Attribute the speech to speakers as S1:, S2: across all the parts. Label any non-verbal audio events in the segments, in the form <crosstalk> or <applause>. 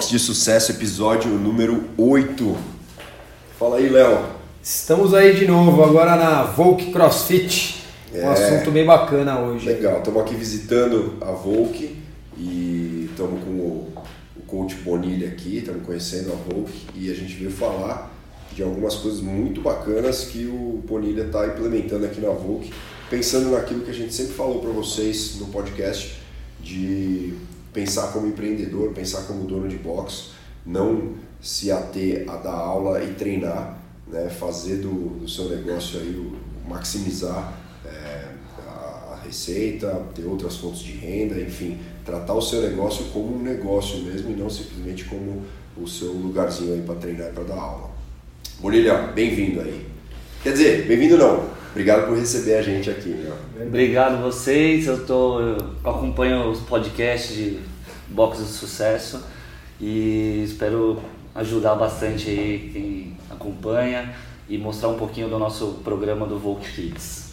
S1: Box de Sucesso, episódio número 8. Fala aí, Léo.
S2: Estamos aí de novo, agora na Volk CrossFit. Um
S1: É.
S2: assunto bem bacana hoje.
S1: Legal, estamos aqui visitando a Volk e estamos com o, o coach Bonilha aqui, estamos conhecendo a Volk e a gente veio falar de algumas coisas muito bacanas que o Bonilha está implementando aqui na Volk, pensando naquilo que a gente sempre falou para vocês no podcast, de pensar como empreendedor, pensar como dono de box, não se ater a dar aula e treinar, né, fazer do, do seu negócio aí, o- maximizar é, a receita, ter outras fontes de renda, enfim, tratar o seu negócio como um negócio mesmo e não simplesmente como o seu lugarzinho aí para treinar e para dar aula. Bonilha, bem-vindo aí. Quer dizer, bem-vindo não. Obrigado por receber a gente aqui. Né?
S3: Obrigado vocês, eu, tô, eu acompanho os podcasts de Box de Sucesso e espero ajudar bastante aí quem acompanha e mostrar um pouquinho do nosso programa do Volk Kids.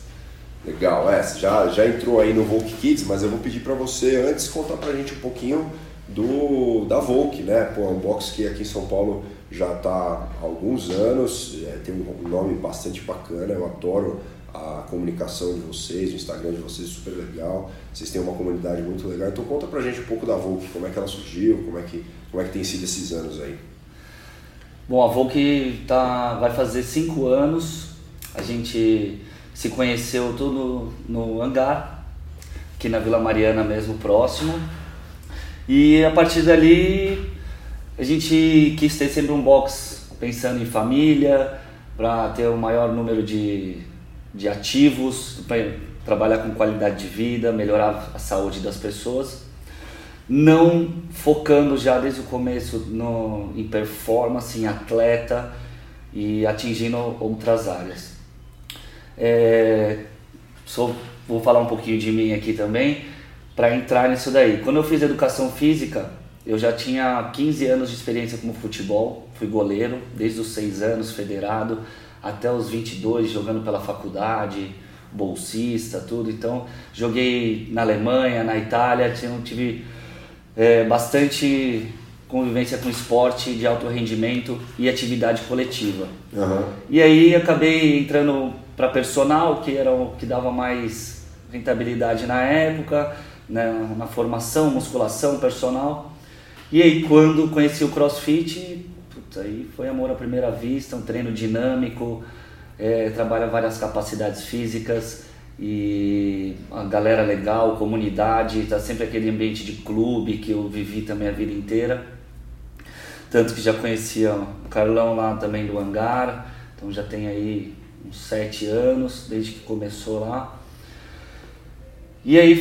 S1: Legal, é, já, já entrou aí no Volk Kids, mas eu vou pedir para você antes contar pra gente um pouquinho do da Volk, né? Pô, é um box que aqui em São Paulo já está há alguns anos, é, tem um nome bastante bacana, eu adoro a comunicação de vocês, o Instagram de vocês é super legal, vocês têm uma comunidade muito legal, então conta pra gente um pouco da Volk, como é que ela surgiu, como é que, como é que tem sido esses anos aí.
S3: Bom, a Volk tá, vai fazer cinco anos, a gente se conheceu tudo no hangar, aqui na Vila Mariana mesmo, próximo. E a partir dali a gente quis ter sempre um box pensando em família, para ter o maior número de, de ativos, para trabalhar com qualidade de vida, melhorar a saúde das pessoas. Não focando já desde o começo no, em performance, em atleta e atingindo outras áreas. É, vou falar um pouquinho de mim aqui também, para entrar nisso daí. Quando eu fiz educação física, eu já tinha 15 anos de experiência como futebol, fui goleiro desde os 6 anos, federado, até os 22 jogando pela faculdade, bolsista, tudo. Então, joguei na Alemanha, na Itália, tive é, bastante convivência com esporte de alto rendimento e atividade coletiva. E aí acabei entrando para personal, que era o que dava mais rentabilidade na época, né, na formação, musculação, personal. E aí quando conheci o CrossFit, puta, aí foi amor à primeira vista, um treino dinâmico, é, trabalha várias capacidades físicas e a galera legal, comunidade, tá sempre aquele ambiente de clube que eu vivi também a vida inteira. Tanto que já conhecia o Carlão lá também do Hangar, então já tem aí uns sete anos, desde que começou lá. E aí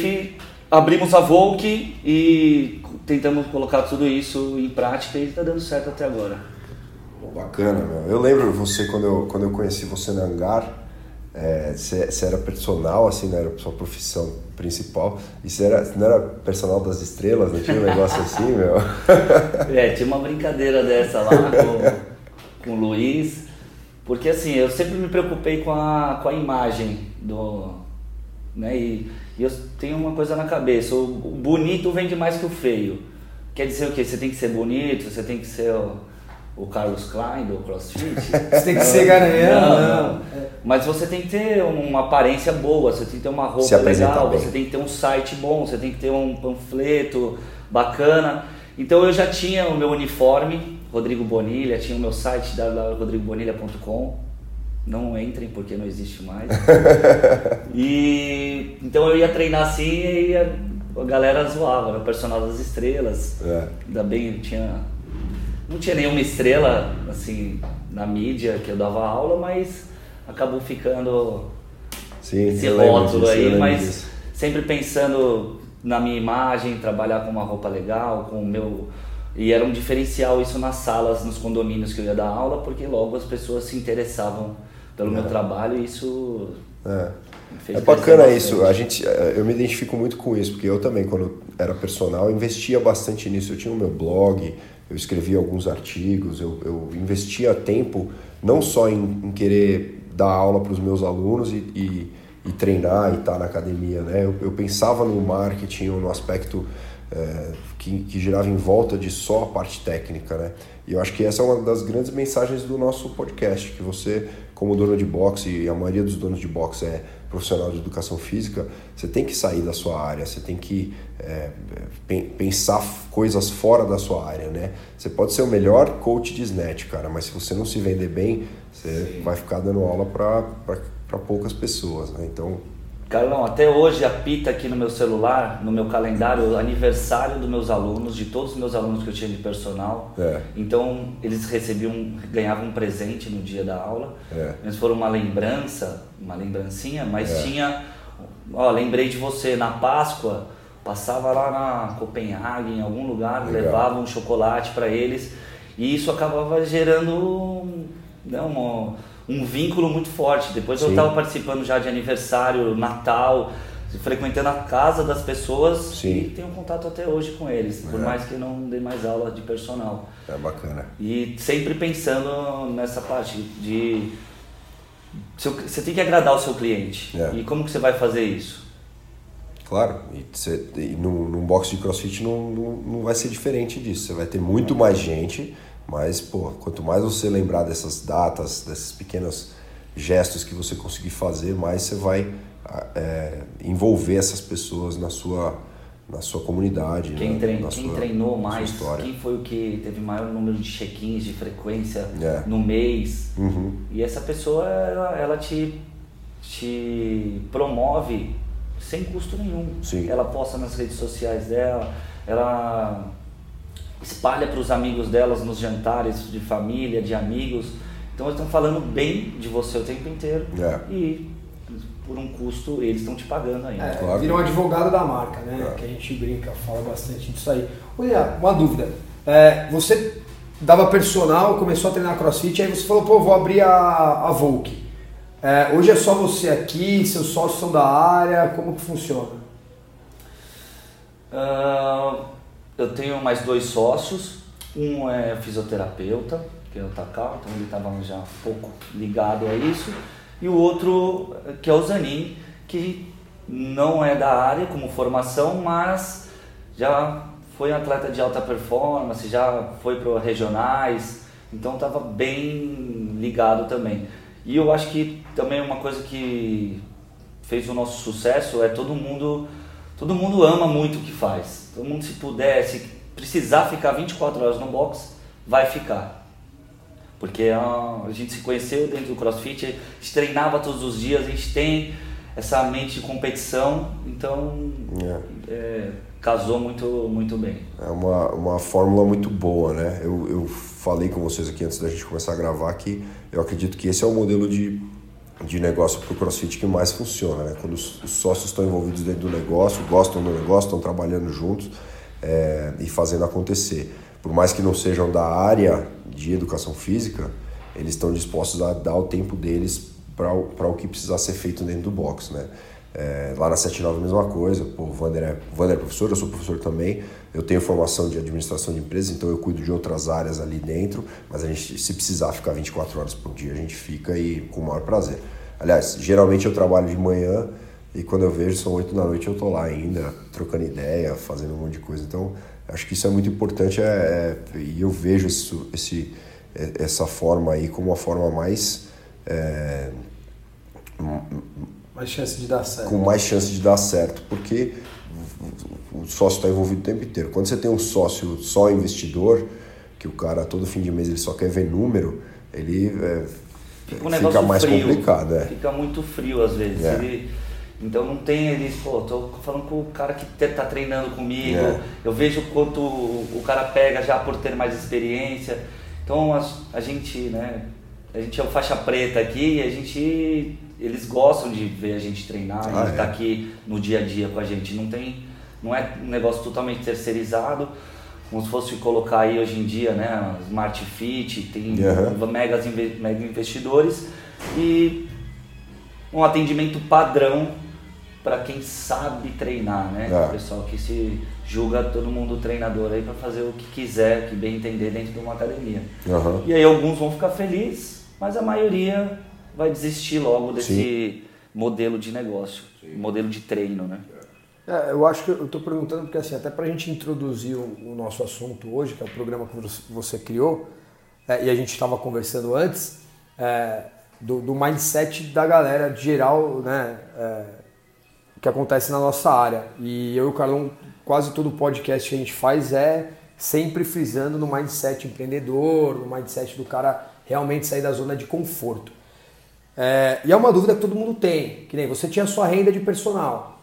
S3: abrimos a Volk e tentamos colocar tudo isso em prática e está dando certo até agora.
S1: Bacana, meu. Eu lembro você quando eu, quando eu conheci você no hangar, é, você, você era personal, assim, não era a sua profissão principal. E você, era, não era personal das estrelas, não tinha um negócio <laughs> assim, meu?
S3: É, tinha uma brincadeira dessa lá com, com o Luiz, porque assim, eu sempre me preocupei com a, com a imagem do. Né, e, e eu tenho uma coisa na cabeça, o, bonito vende mais que o feio. Quer dizer o quê? Você tem que ser bonito, você tem que ser o, o Carlos Klein do CrossFit. <laughs>
S2: Você tem que ser garanhão, não.
S3: Mas você tem que ter uma aparência boa, você tem que ter uma roupa legal,
S1: bem.
S3: você tem que ter um site bom, você tem que ter um panfleto bacana. Então eu já tinha o meu uniforme, Rodrigo Bonilha, tinha o meu site www.rodrigobonilha.com. Não entrem porque não existe mais. <laughs> e então eu ia treinar assim e a, a galera zoava, era o personal das estrelas.
S1: É.
S3: Ainda bem, tinha não tinha nenhuma estrela assim na mídia que eu dava aula, mas acabou ficando
S1: Sim,
S3: esse rótulo
S1: disso,
S3: aí, mas
S1: disso.
S3: sempre pensando na minha imagem, trabalhar com uma roupa legal, com o meu e era um diferencial isso nas salas, nos condomínios que eu ia dar aula, porque logo as pessoas se interessavam pelo meu trabalho isso
S1: É. É bacana isso, a gente, eu me identifico muito com isso, porque eu também, quando era personal, investia bastante nisso. Eu tinha o meu blog, eu escrevia alguns artigos, eu, eu investia tempo não só em, em querer dar aula para os meus alunos e, e, e treinar e estar tá na academia, né? Eu, eu pensava no marketing, no aspecto é, que, que girava em volta de só a parte técnica, né? E eu acho que essa é uma das grandes mensagens do nosso podcast, que você, como dono de boxe, e a maioria dos donos de boxe é profissional de educação física, você tem que sair da sua área, você tem que é, pensar coisas fora da sua área, né? Você pode ser o melhor coach de snatch, cara, mas se você não se vender bem, você Sim. vai ficar dando aula para poucas pessoas, né? Então,
S3: Carlão, até hoje apita aqui no meu celular, no meu calendário, o aniversário dos meus alunos, de todos os meus alunos que eu tinha de personal. É. Então eles recebiam, ganhavam um presente no dia da aula. É. Eles foram uma lembrança, uma lembrancinha, mas é. tinha, ó, lembrei de você na Páscoa, passava lá na Copenhague, em algum lugar, Legal. levava um chocolate para eles e isso acabava gerando né, uma um vínculo muito forte. Depois Sim. eu estava participando já de aniversário, Natal, frequentando a casa das pessoas Sim. e tenho contato até hoje com eles, por é. mais que não dê mais aula de personal.
S1: É bacana.
S3: E sempre pensando nessa parte de você tem que agradar o seu cliente. É. E como que você vai fazer isso?
S1: Claro, e, você, e num, num box de crossfit não, não, não vai ser diferente disso. Você vai ter muito mais gente mas, pô, quanto mais você lembrar dessas datas, desses pequenos gestos que você conseguir fazer, mais você vai é, envolver essas pessoas na sua, na sua comunidade.
S3: Quem,
S1: na,
S3: trein, quem sua, treinou mais, quem foi o que teve maior número de check-ins, de frequência é. no mês. Uhum. E essa pessoa, ela, ela te, te promove sem custo nenhum. Sim. Ela posta nas redes sociais dela, ela espalha para os amigos delas nos jantares de família, de amigos. Então eles estão falando bem de você o tempo inteiro é. e por um custo eles estão te pagando ainda. É,
S2: claro. Vira um advogado da marca, né? É. Que a gente brinca, fala bastante disso aí. Olha, uma dúvida. É, você dava personal, começou a treinar crossfit, aí você falou, pô, vou abrir a, a Volk. É, hoje é só você aqui, seus sócios são da área, como que funciona?
S3: Uh, eu tenho mais dois sócios, um é fisioterapeuta, que é o Takao, então ele estava já um pouco ligado a isso, e o outro que é o Zanin, que não é da área como formação, mas já foi atleta de alta performance, já foi para regionais, então estava bem ligado também. E eu acho que também uma coisa que fez o nosso sucesso é todo mundo todo mundo ama muito o que faz. Todo mundo, se puder, se precisar ficar 24 horas no box, vai ficar. Porque a, gente se conheceu dentro do CrossFit, a gente treinava todos os dias, a gente tem essa mente de competição, então é. É, casou muito, muito bem.
S1: É uma, uma fórmula muito boa, né? Eu, eu falei com vocês aqui antes da gente começar a gravar que eu acredito que esse é o modelo de de negócio para o CrossFit que mais funciona, né? Quando os, sócios estão envolvidos dentro do negócio, gostam do negócio, estão trabalhando juntos é, e fazendo acontecer. Por mais que não sejam da área de educação física, eles estão dispostos a dar o tempo deles para o que precisar ser feito dentro do box, né? É, lá na 79 a mesma coisa, pô, o Vander é, Vander é professor, eu sou professor também, eu tenho formação de administração de empresas, então eu cuido de outras áreas ali dentro, mas a gente, se precisar ficar 24 horas por dia, a gente fica e com o maior prazer. Aliás, geralmente eu trabalho de manhã e quando eu vejo são 8 da noite eu tô lá ainda, trocando ideia, fazendo um monte de coisa. Então, acho que isso é muito importante é, é e eu vejo isso, esse, é, essa forma aí como a forma mais... É,
S2: mais chance de dar certo.
S1: Com mais chance de dar certo, porque o sócio está envolvido o tempo inteiro. Quando você tem um sócio só investidor, que o cara todo fim de mês ele só quer ver número, ele é, fica, um fica mais
S3: frio,
S1: complicado. É.
S3: Fica muito frio às vezes. É. Ele, então não tem ele, pô, tô falando com o cara que tá treinando comigo, é. eu vejo quanto o cara pega já por ter mais experiência. Então a, a gente, né, a gente é o faixa preta aqui e a gente eles gostam de ver a gente treinar ah, estar é? tá aqui no dia a dia com a gente. Não tem, não é um negócio totalmente terceirizado, como se fosse colocar aí hoje em dia, né, Smart Fit, tem uhum. megas mega investidores e um atendimento padrão para quem sabe treinar, né? É. O pessoal que se julga todo mundo treinador aí para fazer o que quiser, que bem entender dentro de uma academia. Uhum. E aí alguns vão ficar felizes, mas a maioria vai desistir logo desse, modelo de negócio, Sim. modelo de treino, né?
S2: É, eu acho que eu estou perguntando porque assim, até para a gente introduzir o, o, nosso assunto hoje, que é o programa que você criou, é, e a gente estava conversando antes, é, do, do, mindset da galera geral, né, é, que acontece na nossa área. E eu e o Carlão, quase todo podcast que a gente faz é sempre frisando no mindset empreendedor, no mindset do cara realmente sair da zona de conforto. É, e é uma dúvida que todo mundo tem, que nem você tinha sua renda de personal.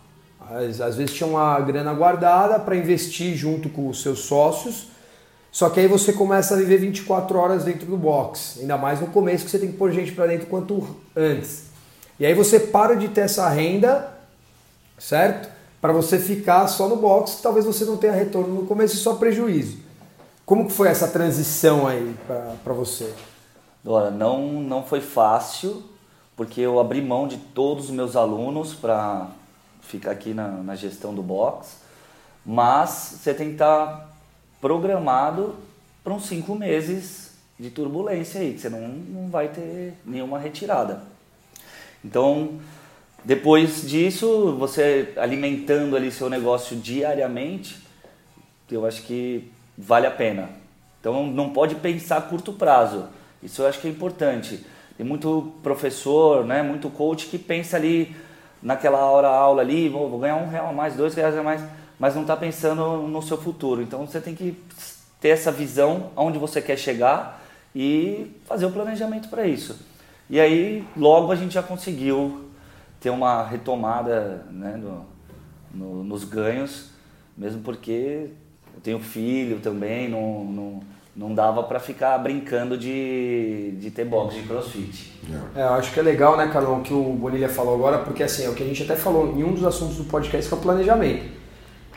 S2: Às, às vezes tinha uma grana guardada para investir junto com os seus sócios, só que aí você começa a viver 24 horas dentro do box, ainda mais no começo que você tem que pôr gente para dentro quanto antes. E aí você para de ter essa renda, certo? Para você ficar só no box, talvez você não tenha retorno no começo e só prejuízo. Como que foi essa transição aí para você?
S3: Olha, não, não foi fácil, porque eu abri mão de todos os meus alunos para ficar aqui na, na gestão do box, mas você tem que estar tá programado para uns cinco meses de turbulência aí, que você não, não vai ter nenhuma retirada. Então, depois disso, você alimentando ali seu negócio diariamente, eu acho que vale a pena. Então, não pode pensar a curto prazo. Isso eu acho que é importante. Tem muito professor, né, muito coach que pensa ali naquela hora aula ali, vou, vou ganhar um real a mais, dois reais a mais, mas não está pensando no seu futuro. Então você tem que ter essa visão aonde você quer chegar e fazer o planejamento para isso. E aí logo a gente já conseguiu ter uma retomada né, no, no, nos ganhos, mesmo porque eu tenho filho também, não, não não dava para ficar brincando de, de ter box de crossfit.
S2: É, eu acho que é legal, né, Carlão, que o Bonilha falou agora, porque assim, é o que a gente até falou em um dos assuntos do podcast, que é o planejamento.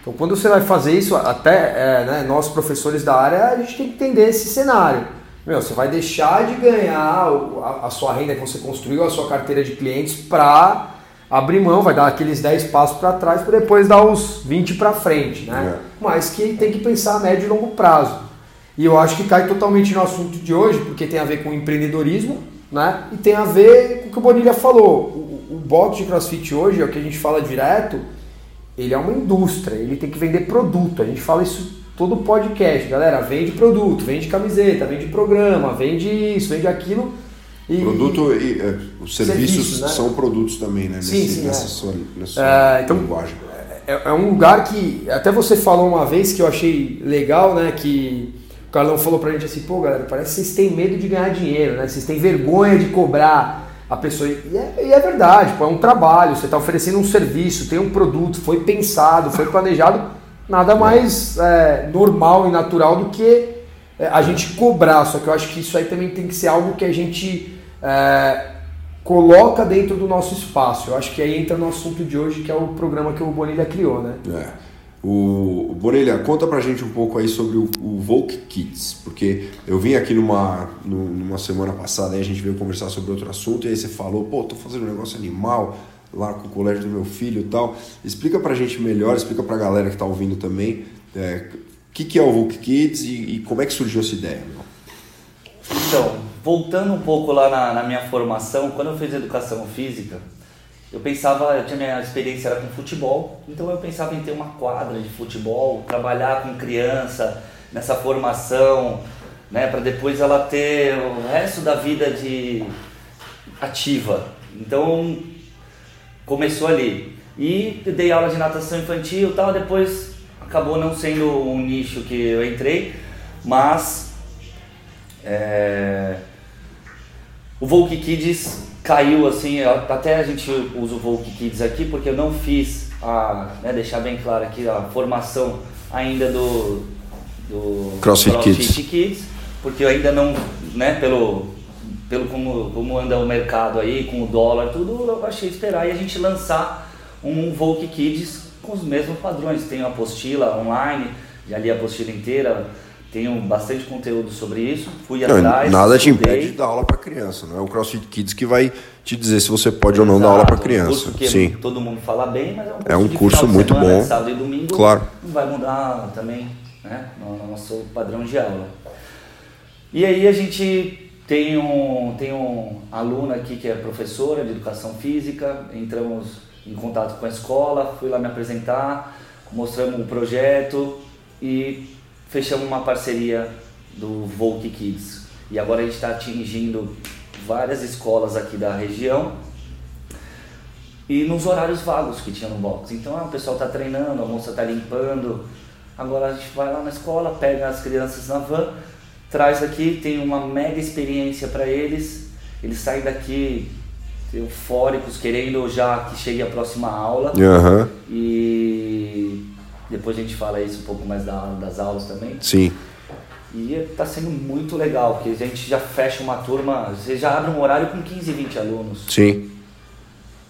S2: Então, quando você vai fazer isso, até é, né, nós professores da área, a gente tem que entender esse cenário. Meu, você vai deixar de ganhar a, a sua renda que você construiu, a sua carteira de clientes, para abrir mão, vai dar aqueles 10 passos para trás para depois dar os 20 para frente, né? É. Mas que tem que pensar a médio e longo prazo. E eu acho que cai totalmente no assunto de hoje, porque tem a ver com empreendedorismo, né? E tem a ver com o que o Bonilha falou. O, o box de crossfit hoje, é o que a gente fala direto, ele é uma indústria, ele tem que vender produto. A gente fala isso todo podcast, galera. Vende produto, vende camiseta, vende programa, vende isso, vende aquilo.
S1: E, produto e, é, os serviços serviço, né? são produtos também, né?
S2: Sim, Nesse, sim,
S1: nessa
S2: é.
S1: sua, nessa é,
S2: então, linguagem. É, é um lugar que até você falou uma vez que eu achei legal, né? Que o Carlão falou pra gente assim, pô galera, parece que vocês têm medo de ganhar dinheiro, né? Vocês têm vergonha de cobrar a pessoa. E é, e é verdade, pô, é um trabalho, você está oferecendo um serviço, tem um produto, foi pensado, foi planejado, nada mais é, normal e natural do que é, a gente cobrar. Só que eu acho que isso aí também tem que ser algo que a gente é, coloca dentro do nosso espaço. Eu acho que aí entra no assunto de hoje, que é o programa que o Bonilha criou, né?
S1: É. O Borelha, conta pra gente um pouco aí sobre o, o Volk Kids, porque eu vim aqui numa, numa semana passada e a gente veio conversar sobre outro assunto e aí você falou, pô, tô fazendo um negócio animal lá com o colégio do meu filho e tal. Explica pra gente melhor, explica pra galera que tá ouvindo também, é, o que, que é o Volk Kids e, e, como é que surgiu essa ideia, meu?
S3: Então, voltando um pouco lá na, na minha formação, quando eu fiz educação física, eu pensava, eu tinha minha experiência era com futebol, então eu pensava em ter uma quadra de futebol, trabalhar com criança nessa formação, né, para depois ela ter o resto da vida de ativa. Então começou ali. E dei aula de natação infantil, tal, depois acabou não sendo um nicho que eu entrei, mas é, o Volk Kids caiu assim, até a gente usa o Volk Kids aqui porque eu não fiz a, né, deixar bem claro aqui a formação ainda do, do
S1: CrossFit, CrossFit Kids.
S3: Kids. porque eu ainda não, né, pelo, pelo como, como anda o mercado aí, com o dólar, tudo, eu achei esperar e a gente lançar um Volk Kids com os mesmos padrões. Tem a apostila online, já li a apostila inteira, tenho bastante conteúdo sobre isso, fui não, atrás.
S1: Nada te impede de dar aula para criança, não é o CrossFit Kids que vai te dizer se você pode ou não Exato, dar aula para criança.
S3: Um
S1: Sim.
S3: todo mundo fala bem, mas é um curso,
S1: é um curso muito
S3: semana,
S1: bom.
S3: Sábado e domingo,
S1: claro.
S3: Não vai mudar também né, no nosso padrão de aula. E aí a gente Tem um, tem um aluno aqui que é professora de educação física, entramos em contato com a escola, fui lá me apresentar, mostramos o projeto e fechamos uma parceria do Volk Kids. E agora a gente está atingindo várias escolas aqui da região e nos horários vagos que tinha no box. Então ah, o pessoal está treinando, a moça está limpando. Agora a gente vai lá na escola, pega as crianças na van, traz aqui, tem uma mega experiência para eles. Eles saem daqui eufóricos, querendo já que chegue a próxima aula.
S1: Uhum.
S3: E depois a gente fala isso um pouco mais da, das aulas também.
S1: Sim.
S3: E está sendo muito legal, porque a gente já fecha uma turma, você já abre um horário com 15, 20 alunos.
S1: Sim.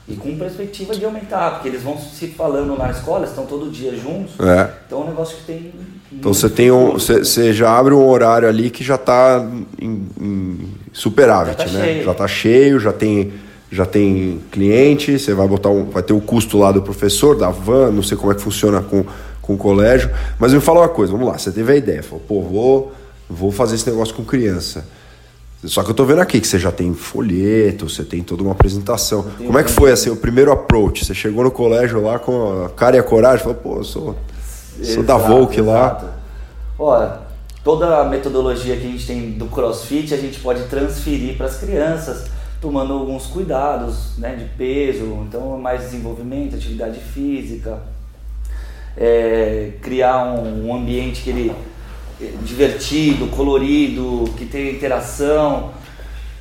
S3: E com perspectiva de aumentar, porque eles vão se falando na escola, estão todo dia juntos.
S1: É.
S3: Então é um negócio que tem.
S1: Então você tem um, você, já abre um horário ali que já está em, em superávit,
S3: Já tá
S1: né?
S3: cheio.
S1: Já está cheio, já tem já tem cliente, você vai botar um, vai ter o custo lá do professor, da van, não sei como é que funciona com, com o colégio. Mas me fala uma coisa, vamos lá, você teve a ideia, falou, pô, vou, vou fazer esse negócio com criança. Só que eu tô vendo aqui que você já tem folheto, você tem toda uma apresentação. Como é que foi assim, o primeiro approach? Você chegou no colégio lá com a cara e a coragem, falou, pô, eu sou, sou da
S3: Exato,
S1: Volk lá.
S3: exato. Olha, toda a metodologia que a gente tem do CrossFit a gente pode transferir para as crianças, tomando alguns cuidados né, de peso, então mais desenvolvimento, atividade física, é, criar um, um ambiente que ele é divertido, colorido, que tenha interação.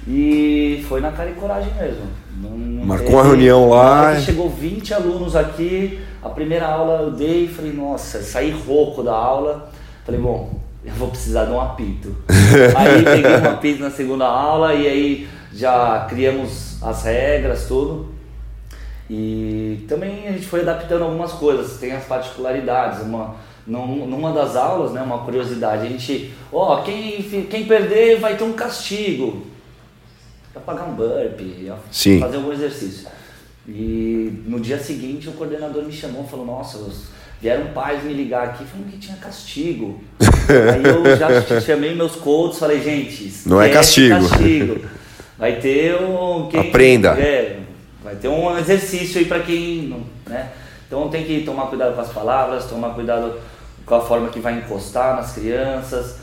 S3: E foi na cara e coragem mesmo. Não-
S1: Marcou
S3: teve-
S1: uma reunião lá
S3: Chegou 20 alunos aqui, a primeira aula eu dei e falei, nossa, saí rouco da aula. Falei, bom, eu vou precisar de um apito. <laughs> aí peguei um apito na segunda aula e aí já criamos as regras, tudo. E também a gente foi adaptando algumas coisas, tem as particularidades. Uma, num- numa das aulas, né, uma curiosidade, a gente, ó, quem, fi- quem perder vai ter um castigo. Vai pagar um
S1: Sim.
S3: fazer algum exercício. E no dia seguinte o coordenador me chamou e falou, nossa, os- vieram pais me ligar aqui falando que tinha castigo. <laughs> Aí eu já chamei meus coaches falei, gente,
S1: Não é castigo."
S3: castigo. Vai ter um. quem-
S1: Aprenda.
S3: É, vai ter um exercício aí para quem. não- Né? Então tem que tomar cuidado com as palavras, tomar cuidado com a forma que vai encostar nas crianças,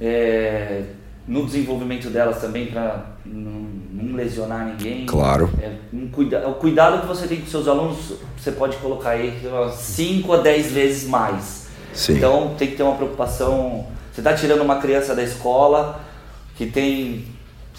S3: é, no desenvolvimento delas também para não, não lesionar ninguém.
S1: Claro.
S3: É, um cuida, o cuidado que você tem com seus alunos, você pode colocar aí 5 a 10 vezes mais.
S1: Sim.
S3: Então tem que ter uma preocupação. Você está tirando uma criança da escola que tem.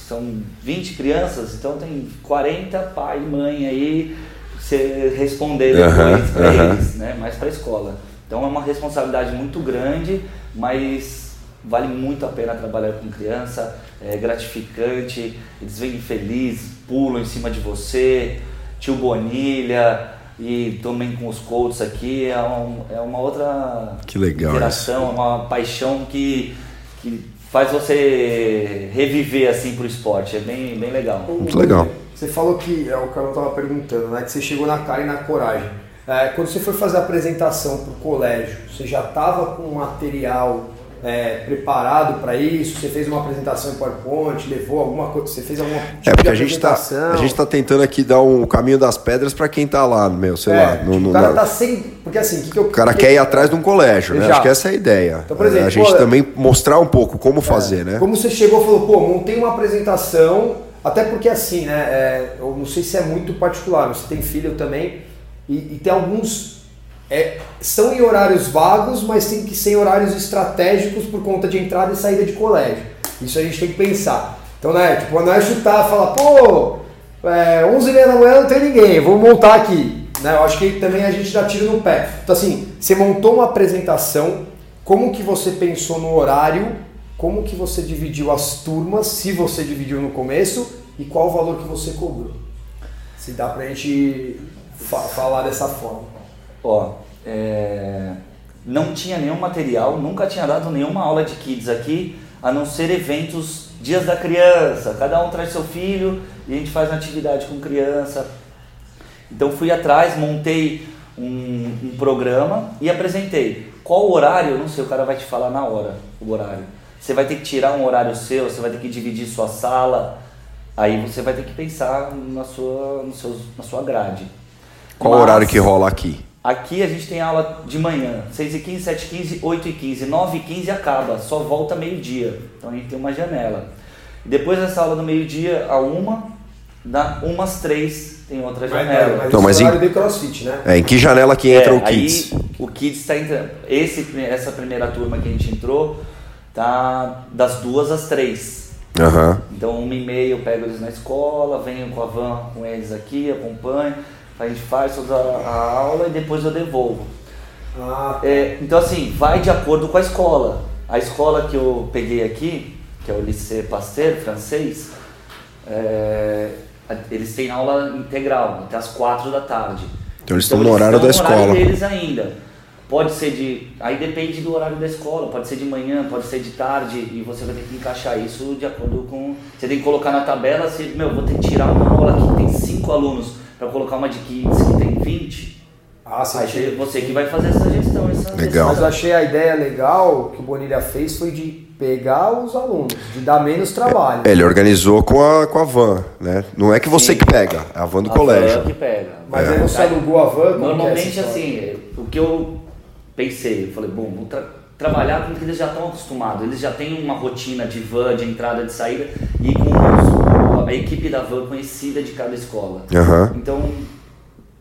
S3: São 20 crianças, então tem 40 pai e mãe aí, você responder depois para eles, né? Mais para a escola. Então é uma responsabilidade muito grande, mas vale muito a pena trabalhar com criança, é gratificante, eles vêm felizes, pulam em cima de você, tio Bonilha e também com os coaches aqui, é, um- é uma outra
S1: Que legal
S3: interação, é uma paixão que, que faz você reviver assim pro esporte, é bem, bem legal.
S1: Muito legal.
S2: Você falou que, é o eu estava perguntando, né? Que você chegou na cara e na coragem. É, quando você foi fazer a apresentação para o colégio, você já estava com material é, preparado para isso? Você fez uma apresentação em PowerPoint, levou alguma coisa? Você fez alguma tipo
S1: É porque a gente, tá,
S2: apresentação?
S1: a gente tá tentando aqui dar um caminho das pedras para quem tá lá, meu, sei
S2: É,
S1: lá.
S2: tipo,
S1: no- no-
S2: o cara
S1: na-
S2: tá sem. Porque assim, o que, que eu.
S1: O cara
S2: que-
S1: quer ir atrás de um colégio, né? Acho que essa é a ideia.
S2: Então, por exemplo,
S1: a gente
S2: pô,
S1: também mostrar um pouco como fazer, né?
S2: Como você chegou e falou, pô, montei uma apresentação, até porque assim, né? é, eu não sei se é muito particular, você tem filho também, e, e tem alguns. É, são em horários vagos, mas tem que ser em horários estratégicos por conta de entrada e saída de colégio. Isso a gente tem que pensar. Então, né, tipo, não é chutar, falar, pô, é, 11h30 da manhã não tem ninguém, vou montar aqui. Né? Eu acho que também a gente dá tiro no pé. Então, assim, você montou uma apresentação, como que você pensou no horário, como que você dividiu as turmas, se você dividiu no começo, e qual o valor que você cobrou. Se dá pra gente fa- falar dessa forma.
S3: Ó, é, não tinha nenhum material, nunca tinha dado nenhuma aula de kids aqui, a não ser eventos dias da criança. Cada um traz seu filho e a gente faz uma atividade com criança. Então fui atrás, montei um, um programa e apresentei. Qual o horário? Não sei, o cara vai te falar na hora o horário. você vai ter que tirar um horário seu, você vai ter que dividir sua sala, aí você vai ter que pensar na sua, no na sua grade.
S1: Qual o horário que rola aqui?
S3: Aqui a gente tem aula de manhã, 6h15, 7h15, 8h15, 9h15 acaba, só volta meio-dia. Então a gente tem uma janela. Depois dessa aula do meio-dia, a uma, da umas três tem outra janela.
S2: Mas,
S1: Então,
S2: mas
S1: em-
S2: de crossfit, né?
S1: É, em que janela que entra
S3: É,
S1: o Kids?
S3: Aí, o Kids está entrando. Esse, essa primeira turma que a gente entrou tá das duas às três.
S1: Aham.
S3: Então, uma e meia eu pego eles na escola, venho com a van com eles aqui, acompanho, a gente faz toda a aula e depois eu devolvo.
S2: Ah,
S3: É, então, assim, vai de acordo com a escola. A escola que eu peguei aqui, que é o Lycée Pasteur, francês, é, eles têm aula integral, até as quatro da tarde.
S1: Então eles estão no horário da
S3: estão no horário
S1: escola.
S3: deles ainda. Pode ser de. Aí depende do horário da escola, pode ser de manhã, pode ser de tarde, e você vai ter que encaixar isso de acordo com. Você tem que colocar na tabela, se, meu, vou ter que tirar uma aula que tem cinco alunos para colocar uma de kids que tem 20.
S2: ah sim,
S3: Aí você, você que vai fazer essa gestão. Essa
S1: Legal.
S2: Mas eu achei a ideia legal que o Bonilha fez foi de pegar os alunos, de dar menos trabalho.
S1: É, ele organizou com a, com a van, né? Não é que você
S3: Sim.
S1: que pega, é a van do
S3: A
S1: colégio.
S3: van que pega.
S2: Mas
S1: É.
S2: aí você alugou a van? é
S3: Normalmente,
S2: história?
S3: assim, o que eu pensei, eu falei, bom, vou tra- trabalhar com o que eles já estão acostumados. Eles já têm uma rotina de van, de entrada, de saída, e com os- a equipe da van conhecida de cada escola.
S1: Aham.
S3: Então,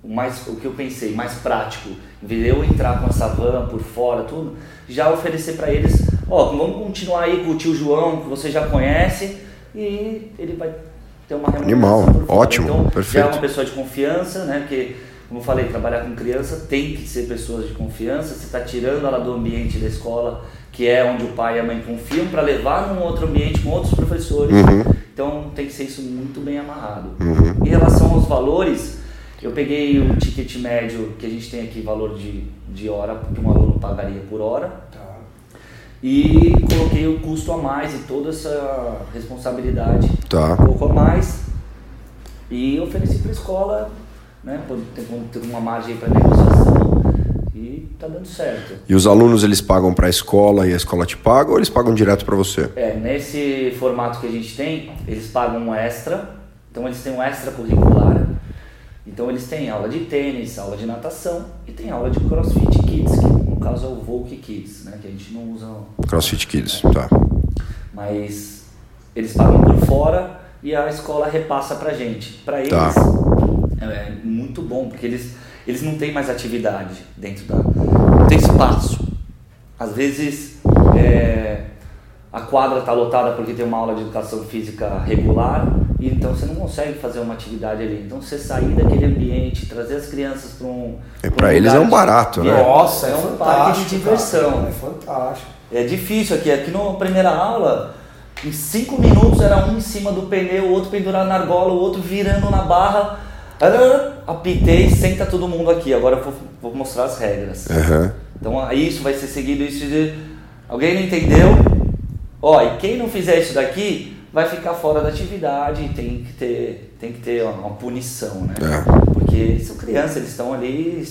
S3: o, mais, o que eu pensei, mais prático, em vez de eu entrar com essa van por fora, tudo, já oferecer para eles, ó, vamos continuar aí com o tio João, que você já conhece, e ele vai ter uma remuneração
S1: Animal, ótimo,
S3: então, Já
S1: perfeito.
S3: é uma pessoa de confiança, né? Porque, como eu falei, trabalhar com criança tem que ser pessoas de confiança. Você está tirando ela do ambiente da escola, que é onde o pai e a mãe confiam, para levar num outro ambiente com outros professores.
S1: Uhum.
S3: Então tem que ser isso muito bem amarrado. Em relação aos valores, eu peguei o ticket médio que a gente tem aqui, valor de, de hora, que um aluno pagaria por hora,
S2: Tá.
S3: e coloquei o custo a mais e toda essa responsabilidade
S1: Tá.
S3: um pouco a mais e ofereci para a escola, né, por ter, ter uma margem para negociação e tá dando certo.
S1: E os alunos eles pagam para a escola e a escola te paga ou eles pagam direto para você?
S3: É, nesse formato que a gente tem, eles pagam um extra, então eles têm um extra curricular. Então eles têm aula de tênis, aula de natação e tem aula de CrossFit Kids, que no caso é o Volk Kids, né, que a gente não usa
S1: CrossFit Kids, tá.
S3: mas eles pagam por fora e a escola repassa pra gente. Pra eles
S1: Tá.
S3: é muito bom, porque eles, eles não têm mais atividade dentro da. Não tem espaço. Às vezes é, a quadra está lotada porque tem uma aula de educação física regular, e então você não consegue fazer uma atividade ali. Então você sair daquele ambiente, trazer as crianças para um.
S1: E
S3: pra um
S1: eles
S3: lugar
S1: é um
S3: de-
S1: barato, né?
S2: Nossa, é,
S3: é um parque de diversão.
S2: cara. É fantástico.
S3: É difícil aqui. Aqui na primeira aula, em cinco minutos era um em cima do pneu, o outro pendurado na argola, o outro virando na barra. Ah, Apitei, senta todo mundo aqui. Agora eu vou, vou mostrar as regras.
S1: Aham.
S3: Então aí isso vai ser seguido. Isso de... Alguém não entendeu? Ó, e quem não fizer isso daqui vai ficar fora da atividade e tem que ter, tem que ter uma, uma punição, né?
S1: É.
S3: Porque são crianças, eles estão ali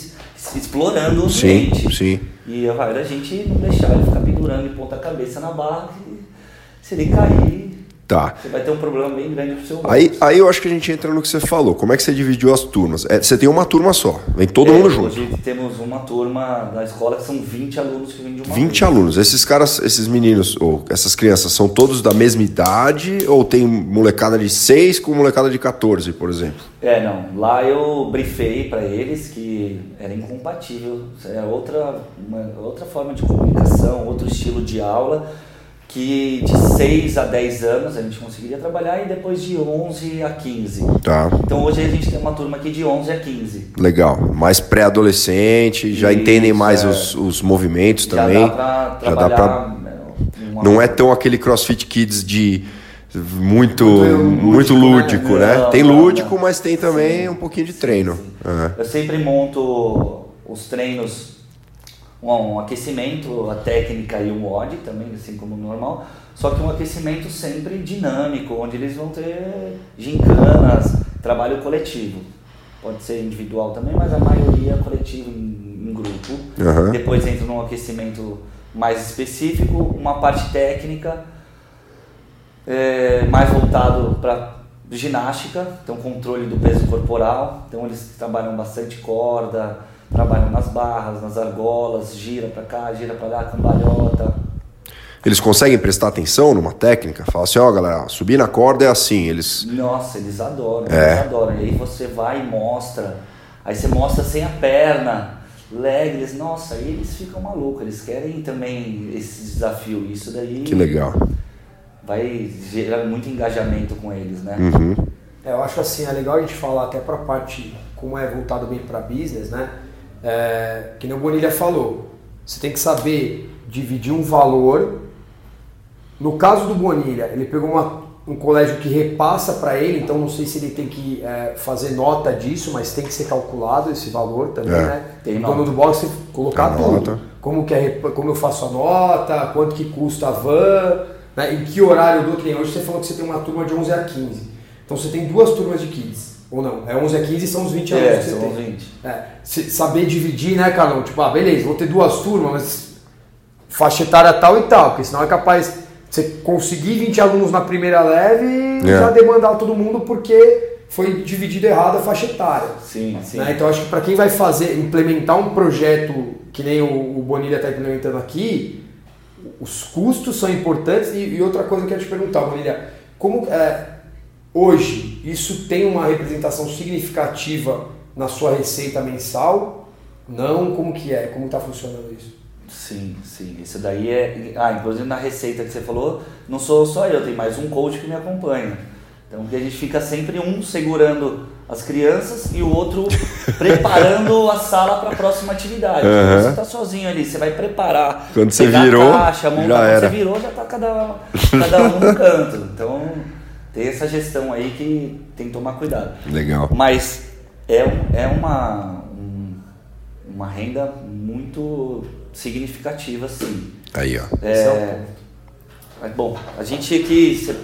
S3: explorando o
S1: Sim,
S3: ambiente.
S1: sim.
S3: E vai da gente não deixar ele ficar pendurando de ponta cabeça na barra. e se ele cair,
S1: Tá.
S3: você vai ter um problema bem grande pro seu
S1: Aí,
S3: bolso.
S1: aí eu acho que a gente entra no que você falou. Como é que você dividiu as turmas? É, você tem uma turma só, vem todo
S3: É,
S1: mundo junto.
S3: Hoje temos uma turma da escola que são 20 alunos que vêm de uma
S1: 20
S3: vez.
S1: alunos. Esses caras, esses meninos, ou essas crianças, são todos da mesma idade? Ou tem molecada de 6 com molecada de 14, por exemplo?
S3: É, não. Lá eu briefei para eles que era incompatível. É outra, uma, outra forma de comunicação, outro estilo de aula. Que de 6 a 10 anos a gente conseguiria trabalhar e depois de 11 a 15.
S1: Tá.
S3: Então hoje a gente tem uma turma aqui de 11 a 15.
S1: Legal. Mais pré-adolescente, já entendem mais
S3: é.
S1: os, os movimentos
S3: Já
S1: também.
S3: dá pra
S1: Já dá pra.
S3: né,
S1: Não é tão aquele CrossFit Kids de muito,
S2: Muito
S1: muito
S2: lúdico,
S1: lúdico,
S3: né?
S1: né? Tem lúdico, mas tem também um pouquinho de treino.
S3: sim.
S1: Aham.
S3: Eu sempre monto os treinos, um, um aquecimento, a técnica e o mod também, assim como normal. Só que um aquecimento sempre dinâmico, onde eles vão ter gincanas, trabalho coletivo. Pode ser individual também, mas a maioria é coletivo em, em grupo.
S1: Aham.
S3: Depois entra num aquecimento mais específico, uma parte técnica é, mais voltado para ginástica, então controle do peso corporal, então eles trabalham bastante corda, trabalham nas barras, nas argolas, gira para cá, gira para lá, cambalhota.
S1: Eles conseguem prestar atenção numa técnica? Fala assim, ó oh, galera, subir na corda é assim, eles...
S3: Nossa, eles adoram, é. eles adoram. E aí você vai e mostra, aí você mostra sem a perna, leg, eles, nossa, aí eles ficam malucos, eles querem também esse desafio, isso daí...
S1: Que legal.
S3: Vai gerar muito engajamento com eles, né?
S1: Uhum.
S2: É, eu acho assim, é legal a gente falar até para a parte, como é voltado bem para business, né? É, que nem o Bonilha falou, você tem que saber dividir um valor. No caso do Bonilha, ele pegou uma, um colégio que repassa para ele, então não sei se ele tem que é, fazer nota disso, mas tem que ser calculado esse valor também, é. né? Tem o dono do box tem que colocar tem tudo. Nota. Como, que é, como eu faço a nota, quanto que custa a van, né? em que horário do que Hoje você falou que você tem uma turma de 11 a 15. Então você tem duas turmas de kids. Ou não, é 11 a 15 são os 20 alunos
S3: é,
S2: que você
S3: são
S2: tem.
S3: 20.
S2: É, saber dividir, né, Carlão? Tipo, ah, beleza, vou ter duas turmas, mas faixa etária tal e tal, porque senão é capaz de você conseguir 20 alunos na primeira leve e é. já demandar todo mundo porque foi dividido errado a faixa etária.
S3: Sim, sim.
S2: Né? Então acho que para quem vai fazer, implementar um projeto que nem o, o Bonilha está implementando aqui, os custos são importantes e, e, outra coisa que eu ia te perguntar, Bonilha, como é, Hoje, isso tem uma representação significativa na sua receita mensal? Não? Como que é? Como está funcionando isso?
S3: Sim, sim. Isso daí é... Ah, inclusive na receita que você falou, não sou só eu, tem mais um coach que me acompanha. Então a gente fica sempre um segurando as crianças e o outro <laughs> preparando a sala para a próxima atividade. Uhum. Você está sozinho ali, você vai preparar.
S1: Quando você virou,
S3: a caixa, montar, já era. você virou, já está cada, <laughs> cada um no canto. Então tem essa gestão aí que tem que tomar cuidado.
S1: Legal.
S3: Mas é, é uma, um, uma renda muito significativa, sim.
S1: Aí, ó.
S3: É, é bom, a gente aqui você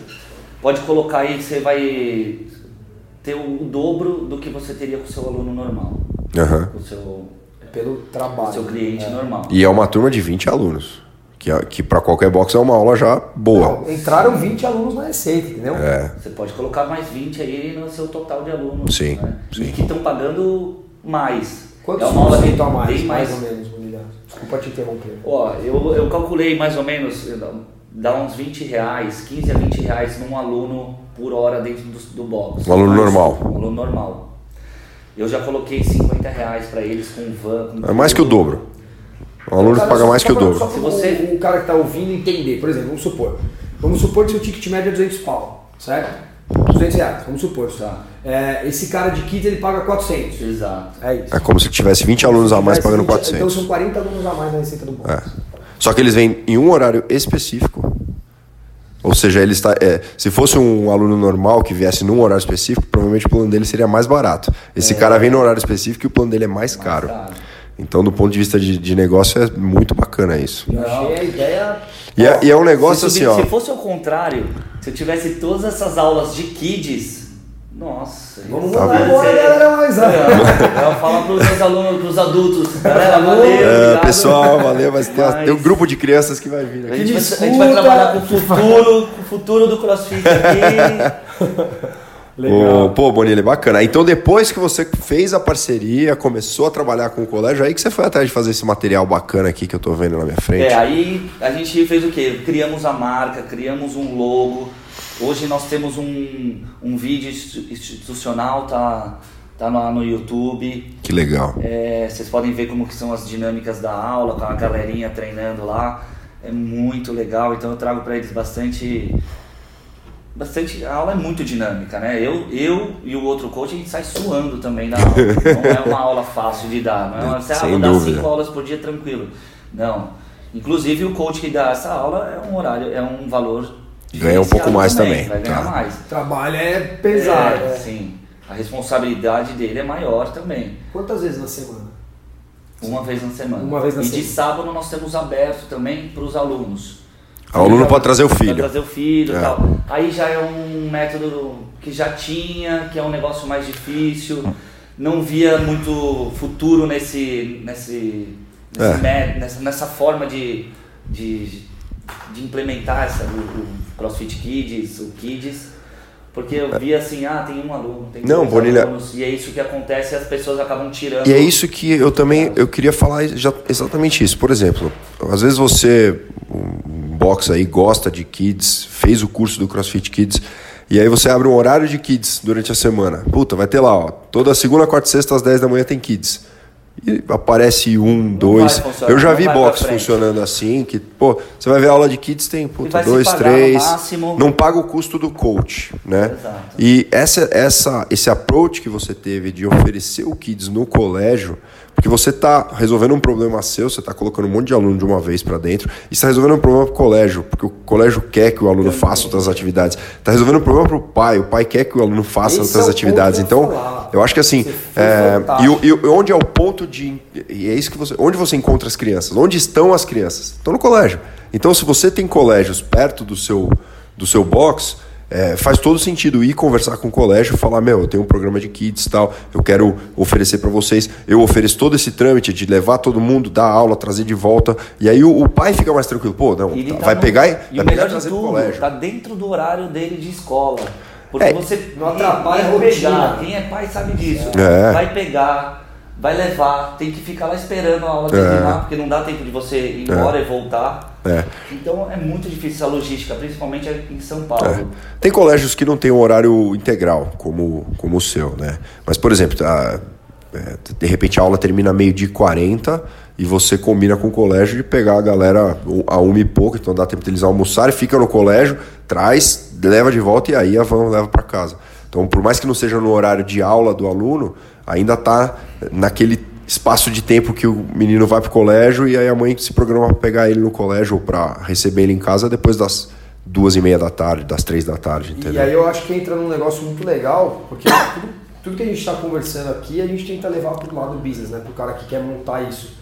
S3: pode colocar aí que você vai ter o, o dobro do que você teria com o seu aluno normal.
S1: Uhum.
S3: Com o seu,
S2: pelo trabalho. Com
S3: o seu cliente
S2: é.
S3: normal.
S1: E é uma turma de 20 alunos. Que, que para qualquer box é uma aula já boa.
S2: Não, entraram 20 alunos na receita, entendeu?
S1: É.
S3: Você pode colocar mais 20 aí no seu total de alunos.
S1: Sim.
S3: Né?
S1: sim.
S3: E que estão pagando mais.
S2: Quantos é uma aula a mais, mais, mais ou menos, Desculpa te interromper.
S3: Ó, eu, eu calculei mais ou menos, dá uns 20 reais, 15 a 20 reais num aluno por hora dentro do, do box.
S1: Um aluno
S3: mais,
S1: normal.
S3: Um aluno normal. Eu já coloquei 50 reais para eles com van. Com
S1: é mais que o dobro. O aluno cara, paga mais que o dobro.
S2: Só se você... o, o cara que está ouvindo entender, por exemplo, vamos supor. Vamos supor que seu ticket médio é 200 pau, certo? 200 reais, vamos supor. Tá. É, esse cara de kit ele paga 400.
S3: Exato.
S2: É isso.
S1: É como se tivesse 20 alunos a mais pagando 400.
S2: Então são 40 alunos a mais na receita do bônus.
S1: É. Só que eles vêm em um horário específico. Ou seja, ele está, é, se fosse um aluno normal que viesse num horário específico, provavelmente o plano dele seria mais barato. Esse é. cara vem no horário específico e o plano dele é mais, mais caro. caro. Então, do ponto de vista de, de negócio, é muito bacana isso.
S2: Eu achei a ideia.
S1: E é, e é um negócio
S3: se,
S1: assim, ó.
S3: Se fosse o contrário, se eu tivesse todas essas aulas de kids, nossa.
S2: Vamos tá mandar embora, galera, mais
S3: Eu, eu falo para os meus alunos, para os adultos, galera, valeu.
S1: É, pessoal, valeu, mas tem, mas... tem, um grupo de crianças que vai vir
S3: aqui. A gente, vai, a gente vai trabalhar com o futuro, com o futuro do CrossFit aqui. <laughs>
S1: Legal. O, pô, Bonilha, bacana. Então, depois que você fez a parceria, começou a trabalhar com o colégio, aí que você foi atrás de fazer esse material bacana aqui que eu tô vendo na minha frente.
S3: É, aí a gente fez o quê? Criamos a marca, criamos um logo. Hoje nós temos um, um vídeo institucional, tá, tá lá no YouTube.
S1: Que legal.
S3: É, vocês podem ver como que são as dinâmicas da aula, com a galerinha treinando lá. É muito legal, então eu trago para eles bastante bastante. A aula é muito dinâmica, né? Eu, eu e o outro coach a gente sai suando também da aula. <laughs> não é uma aula fácil de dar. Não é uma, você ah, vou dar cinco aulas por dia tranquilo. Não. Inclusive o coach que dá essa aula é um horário, é um valor.
S1: Ganha um pouco mais também. também.
S3: Vai ganhar tá. mais. O
S2: trabalho é pesado.
S3: É, é. Sim. A responsabilidade dele é maior também.
S2: Quantas vezes na semana?
S3: Uma vez na semana.
S2: Uma vez na
S3: e
S2: semana.
S3: de sábado nós temos aberto também para os alunos.
S1: O aluno pode trazer o filho. Pode
S3: trazer o filho é. tal. Aí já é um método que já tinha, que é um negócio mais difícil. Não via muito futuro nesse, nesse, nesse é. nessa, nessa forma de, de, de implementar essa, o, o CrossFit Kids, o Kids, porque eu vi assim, ah, tem um aluno, tem
S1: Não, Bonilha-
S3: alunos, e é isso que acontece e as pessoas acabam tirando.
S1: E é isso que eu também eu queria falar já- exatamente isso. Por exemplo, às vezes você, box aí, gosta de kids, fez o curso do CrossFit Kids, e aí você abre um horário de kids durante a semana. Puta, vai ter lá, ó, toda segunda, quarta e sexta às 10 da manhã tem kids. E aparece um, dois.
S3: vai funcionar,
S1: Eu já
S3: não
S1: vi box funcionando assim, que, pô, você vai ver a aula de kids, tem, puta, dois, três. Não paga o custo do coach, né?
S3: Exato.
S1: E essa, essa, esse approach que você teve de oferecer o Kids no colégio, porque você está resolvendo um problema seu, você está colocando um monte de aluno de uma vez para dentro, e está resolvendo um problema para o colégio, porque o colégio quer que o aluno faça outras atividades. Está resolvendo um problema para o pai, o pai quer que o aluno faça
S2: Esse
S1: outras
S2: é
S1: atividades. Então,
S2: falar.
S1: eu acho que assim, é, e, e onde é o ponto de. E é isso que você. Onde você encontra as crianças? Onde estão as crianças? Estão no colégio. Então, se você tem colégios perto do seu, do seu box, é, faz todo sentido ir conversar com o colégio, falar: Meu, eu tenho um programa de kids e tal, eu quero oferecer para vocês. Eu ofereço todo esse trâmite de levar todo mundo, dar aula, trazer de volta. E aí o, o pai fica mais tranquilo: Pô, não, tá,
S3: tá
S1: vai
S3: no-
S1: pegar e,
S3: e
S1: vai
S3: o
S1: pegar e pro
S3: tudo,
S1: colégio.
S3: tá dentro do horário dele de escola. Porque
S1: É.
S3: você
S2: Não atrapalha
S3: quem
S2: a rotina.
S3: pegar, Quem é pai sabe disso.
S1: É.
S3: Vai pegar, vai levar, tem que ficar lá esperando a aula
S1: É.
S3: terminar, porque não dá tempo de você ir embora e voltar.
S1: É.
S3: Então é muito difícil a logística, principalmente em São Paulo.
S1: É. Tem colégios que não têm um horário integral, como, como o seu, né? Mas, por exemplo, é, de repente a aula termina meio-dia e 40 e você combina com o colégio de pegar a galera a uma e pouco, então dá tempo deles almoçarem, fica no colégio, traz, leva de volta e aí a van leva para casa. Então, por mais que não seja no horário de aula do aluno, ainda está naquele espaço de tempo que o menino vai pro colégio e aí a mãe se programa para pegar ele no colégio ou para receber ele em casa depois das duas e meia da tarde, das três da tarde,
S2: E
S1: entendeu?
S2: aí eu acho que entra num negócio muito legal, porque tudo, tudo que a gente está conversando aqui, a gente tenta levar para o lado business, né? Para o cara que quer montar isso.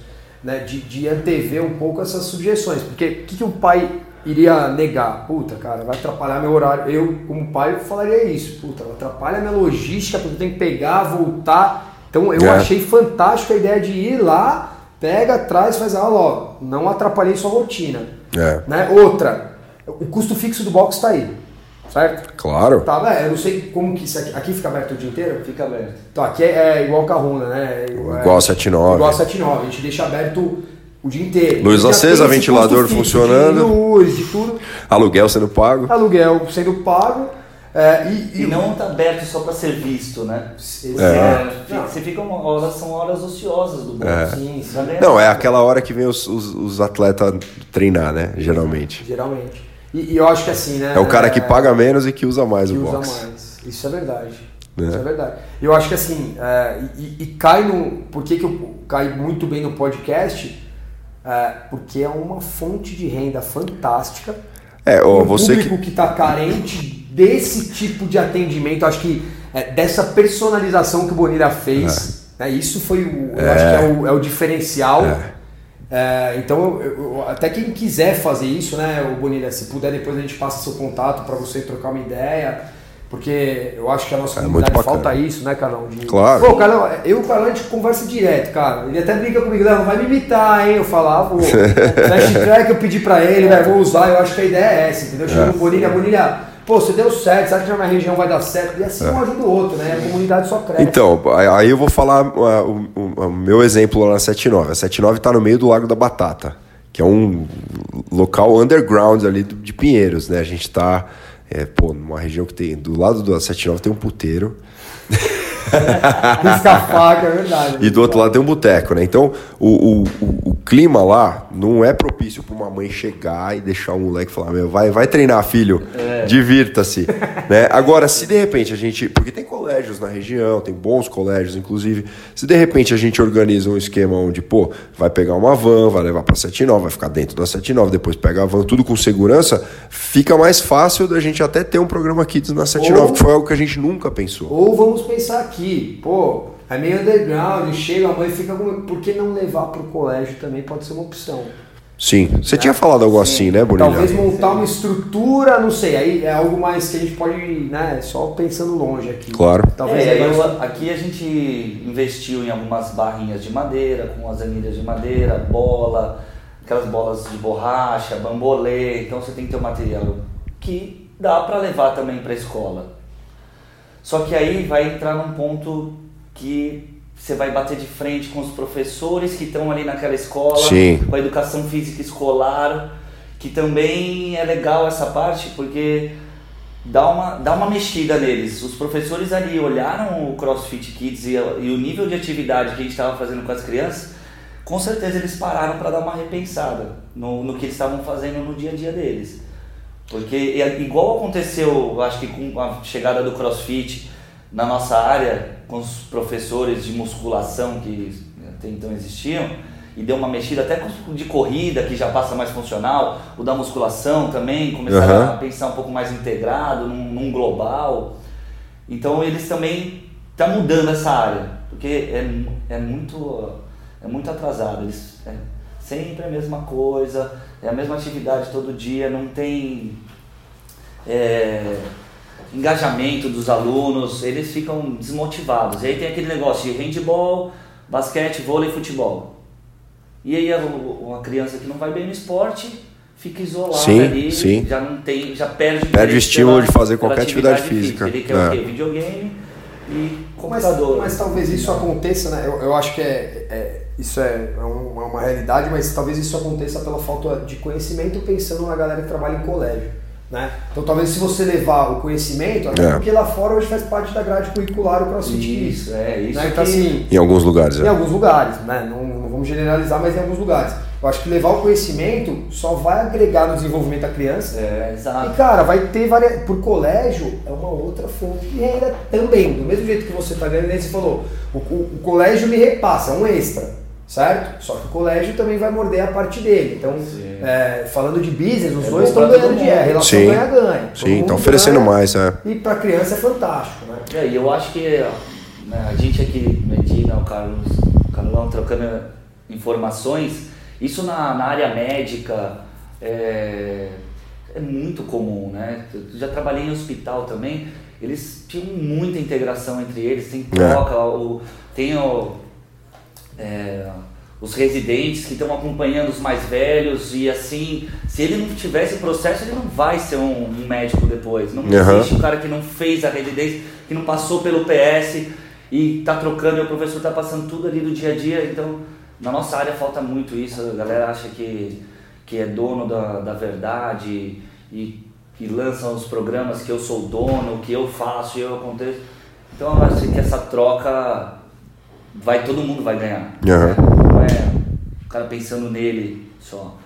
S2: Né? De, de antever um pouco essas sugestões. Porque o que, que o pai iria negar? Puta, cara, vai atrapalhar meu horário. Eu, como pai, falaria isso. Puta, atrapalha minha logística, porque eu tenho que pegar, voltar. Então eu
S1: É.
S2: achei fantástica a ideia de ir lá, pega, traz, faz a aula, ó, não atrapalhei sua rotina.
S1: É,
S2: Né? Outra, o custo fixo do box está aí, certo?
S1: claro.
S2: Tá, né? eu não sei como que isso aqui, aqui fica aberto o dia inteiro.
S3: Fica aberto.
S2: Então, aqui é, é igual Carruna, né? É,
S1: Igual a 79.
S2: Igual a 79, a gente deixa aberto o dia inteiro.
S1: Luz acesa, ventilador funcionando.
S2: De luz, de tudo.
S1: Aluguel sendo pago.
S2: Aluguel sendo pago. é, e,
S3: E não tá aberto só para ser visto, né? Você,
S1: É.
S3: fica- você fica uma hora, são horas ociosas do bolso.
S2: sim, sim.
S1: Não, é aquela hora que vem os, os, os atletas treinar, né? Geralmente.
S2: Geralmente. E, e eu acho que assim, né?
S1: É o cara que paga menos e que usa mais
S2: que
S1: o
S2: usa
S1: box.
S2: mais. Isso é verdade.
S1: Né?
S2: Isso é verdade. Eu acho que assim, é, e, e cai no. Por que, que eu cai muito bem no podcast? É, porque é uma fonte de renda fantástica.
S1: É, você
S2: público
S1: que.
S2: está carente desse tipo de atendimento, acho que é, dessa personalização que o Bonilha fez, né, isso foi o, eu acho que é o, é o diferencial. É, então, eu- eu- até quem quiser fazer isso, né, o Bonilha, se puder, depois a gente passa seu contato para você trocar uma ideia, porque eu acho que a nossa
S1: É
S2: comunidade
S1: bacana.
S2: falta isso, né, Carlão? De-
S1: Claro.
S2: Pô, Carlão, eu e o Carlão a gente conversa direto, cara. Ele até briga comigo, não, vai me imitar, hein? Eu falava, pô, <laughs> track eu pedi pra ele, velho, vou usar, eu acho que a ideia é essa, entendeu? Chega o Bonilha, Bonilha, pô, você deu certo, sabe que na minha região vai dar certo? E assim um ajuda o outro, né? A comunidade só cresce.
S1: Então, aí eu vou falar uh, o, o- meu exemplo lá na 79. A 79 está no meio do Lago da Batata, que é um local underground ali de Pinheiros, né? A gente está pô, numa região que tem. Do lado da 79 tem um puteiro.
S2: Risca a faca, é verdade.
S1: E do outro lado tem um boteco, né? Então, o, o, o, clima lá não é propício para uma mãe chegar e deixar o moleque falar: Meu, vai, vai treinar, filho, divirta-se. né? Agora, se de repente a gente. Porque tem colégios na região, tem bons colégios, inclusive. Se de repente a gente organiza um esquema onde, pô, vai pegar uma van, vai levar para 79, vai ficar dentro da 79, depois pega a van, tudo com segurança, fica mais fácil da gente até ter um programa Kids na 79,
S2: Ou-
S1: que foi algo que a gente nunca pensou.
S2: Ou vamos pensar aqui, pô, é meio underground, chega a mãe e fica com. Por que não levar pro colégio também pode ser uma opção?
S1: Sim. Você tinha falado algo assim, né, Bonilha?
S2: Talvez montar uma estrutura, não sei, aí é algo mais que a gente pode, né, só pensando longe aqui.
S1: Claro.
S2: Talvez
S3: É,
S2: aí
S3: eu- aqui a gente investiu em algumas barrinhas de madeira, com as anilhas de madeira, bola, aquelas bolas de borracha, bambolê, então você tem que ter um material que dá para levar também para a escola. Só que aí vai entrar num ponto que você vai bater de frente com os professores que estão ali naquela escola,
S1: Sim.
S3: com a educação física escolar, que também é legal essa parte porque dá uma, dá uma mexida neles. Os professores ali olharam o CrossFit Kids e, e o nível de atividade que a gente estava fazendo com as crianças, com certeza eles pararam para dar uma repensada no, no que eles estavam fazendo no dia a dia deles. Porque igual aconteceu, acho que com a chegada do CrossFit na nossa área, com os professores de musculação que até então existiam, e deu uma mexida até de corrida, que já passa mais funcional, o da musculação também, começaram uhum. a pensar um pouco mais integrado, num, num global. Então eles também estão tá mudando essa área, porque é, é, muito, é muito atrasado. Eles, é sempre a mesma coisa, é a mesma atividade todo dia, não tem é, engajamento dos alunos, eles ficam desmotivados. E aí tem aquele negócio de handball, basquete, vôlei e futebol. E aí uma criança que não vai bem no esporte fica isolada
S1: sim,
S3: ali,
S1: sim.
S3: já não tem, já perde,
S1: perde o estímulo pela, de fazer qualquer atividade, atividade física.
S3: física. Ele quer é. o quê? Videogame e computador.
S2: Mas, mas talvez isso aconteça, né? Eu, eu acho que é, é isso é, é uma, uma realidade, mas talvez isso aconteça pela falta de conhecimento pensando na galera que trabalha em colégio. Né? Então talvez se você levar o conhecimento, até é. porque lá fora hoje faz parte da grade curricular o CrossFit
S3: Isso, é isso.
S2: Né? Então, assim,
S1: em alguns lugares,
S2: é. Em alguns lugares, né? Não, não, vamos generalizar, mas em alguns lugares. Eu acho que levar o conhecimento só vai agregar no desenvolvimento da criança.
S3: É, exato.
S2: E cara, vai ter várias. Por colégio é uma outra fonte de renda também. Do mesmo jeito que você está ganhando, você falou, o, o, o colégio me repassa, é um extra certo? Só que o colégio também vai morder a parte dele. Então, é, falando de business, os é dois estão ganhando dinheiro, a relação ganha-ganha.
S1: Sim, estão oferecendo ganha, mais, é.
S2: E para criança é fantástico, né?
S3: É, e eu acho que né, a gente aqui, Medina, o Carlos, o Carlão, trocando informações, isso na, na área médica é, é muito comum, né? Eu já trabalhei em hospital também, eles tinham muita integração entre eles, tem é. troca, o, tem o é, os residentes que estão acompanhando os mais velhos e assim, se ele não tivesse processo, ele não vai ser um, um médico depois. Não uhum. existe um cara que não fez a residência, que não passou pelo PS e está trocando e o professor está passando tudo ali do dia a dia. Então, na nossa área falta muito isso. A galera acha que, que é dono da, da verdade e, e lançam os programas que eu sou dono, que eu faço e eu aconteço. Então, eu acho que essa troca vai todo mundo vai ganhar.
S1: Uhum. Né?
S3: Não é o cara pensando nele só.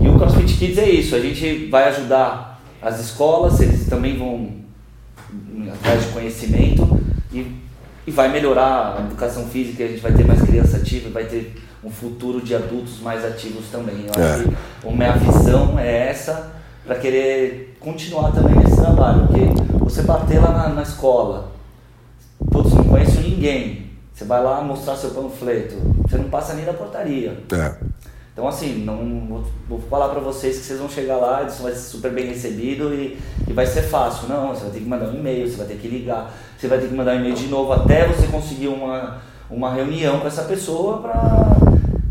S3: E o CrossFit Kids é isso, a gente vai ajudar as escolas, eles também vão atrás de conhecimento e, e vai melhorar a educação física, a gente vai ter mais criança ativa, vai ter um futuro de adultos mais ativos também. Eu é. acho que a minha visão é essa para querer continuar também nesse trabalho, porque você bater lá na, na escola, todos não conhecem ninguém, você vai lá mostrar seu panfleto, você não passa nem da portaria.
S1: É.
S3: Então, assim, não vou, vou falar para vocês que vocês vão chegar lá, isso vai ser super bem recebido e, e vai ser fácil. Não, você vai ter que mandar um e-mail, você vai ter que ligar, você vai ter que mandar um e-mail de novo até você conseguir uma, uma reunião com essa pessoa para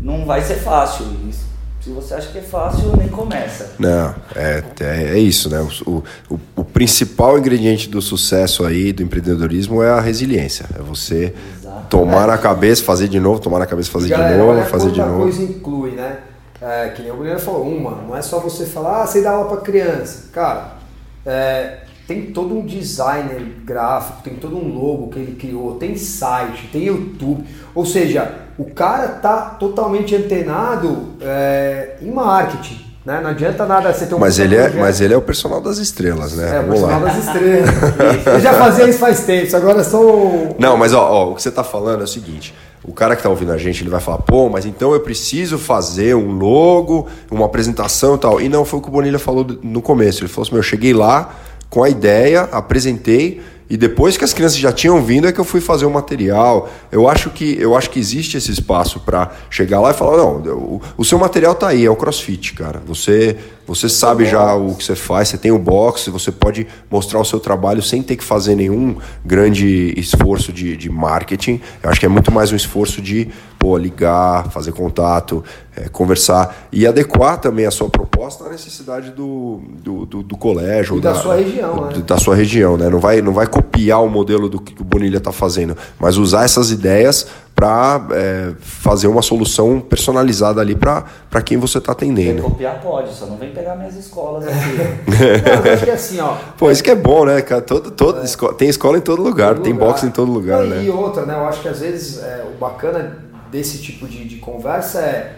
S3: não vai ser fácil. Se você acha que é fácil, nem começa.
S1: Não, é, é, é isso, né? O, o, o, principal ingrediente do sucesso aí, do empreendedorismo, é a resiliência. É você Tomar na cabeça, fazer de novo, tomar na cabeça, fazer Galera, de novo, fazer de novo.
S2: coisa inclui, né? É, que nem o Guilherme falou, uma, não é só você falar, ah, você dá aula para criança. Cara, é, tem todo um designer gráfico, tem todo um logo que ele criou, tem site, tem YouTube. Ou seja, o cara tá totalmente antenado é, em marketing. Né? Não adianta nada você ter um
S1: mas ele é Mas ele é o personal das estrelas, né?
S2: É, o personal lá. das estrelas. Eu já fazia isso faz tempo, agora sou.
S1: Não, mas ó, ó, o que você tá falando é o seguinte. O cara que tá ouvindo a gente, ele vai falar, pô, mas então eu preciso fazer um logo, uma apresentação e tal. E não foi o que o Bonilha falou no começo. Ele falou assim: meu, eu cheguei lá com a ideia, apresentei e depois que as crianças já tinham vindo é que eu fui fazer o material. Eu acho que eu acho que existe esse espaço para chegar lá e falar não, o, o seu material tá aí, é o CrossFit, cara. Você você sabe já o que você faz, você tem o box, você pode mostrar o seu trabalho sem ter que fazer nenhum grande esforço de, de marketing. Eu acho que é muito mais um esforço de pô, ligar, fazer contato, é, conversar e adequar também a sua proposta à necessidade do, do, do, do colégio.
S2: E da, da, sua região, né?
S1: Da sua região, né? Não vai, não vai copiar o modelo do que o Bonilha está fazendo, mas usar essas ideias para é, fazer uma solução personalizada ali para quem você está atendendo.
S3: Quem copiar pode, só não vem pegar minhas escolas aqui. <laughs>
S2: não, eu acho que é assim, ó.
S1: Pô, isso que é bom, né, cara? Todo, todo, é. escola, tem escola em todo lugar, todo tem lugar. boxe em todo lugar,
S2: não,
S1: né?
S2: E outra, né? Eu acho que às vezes é, o bacana desse tipo de, de conversa é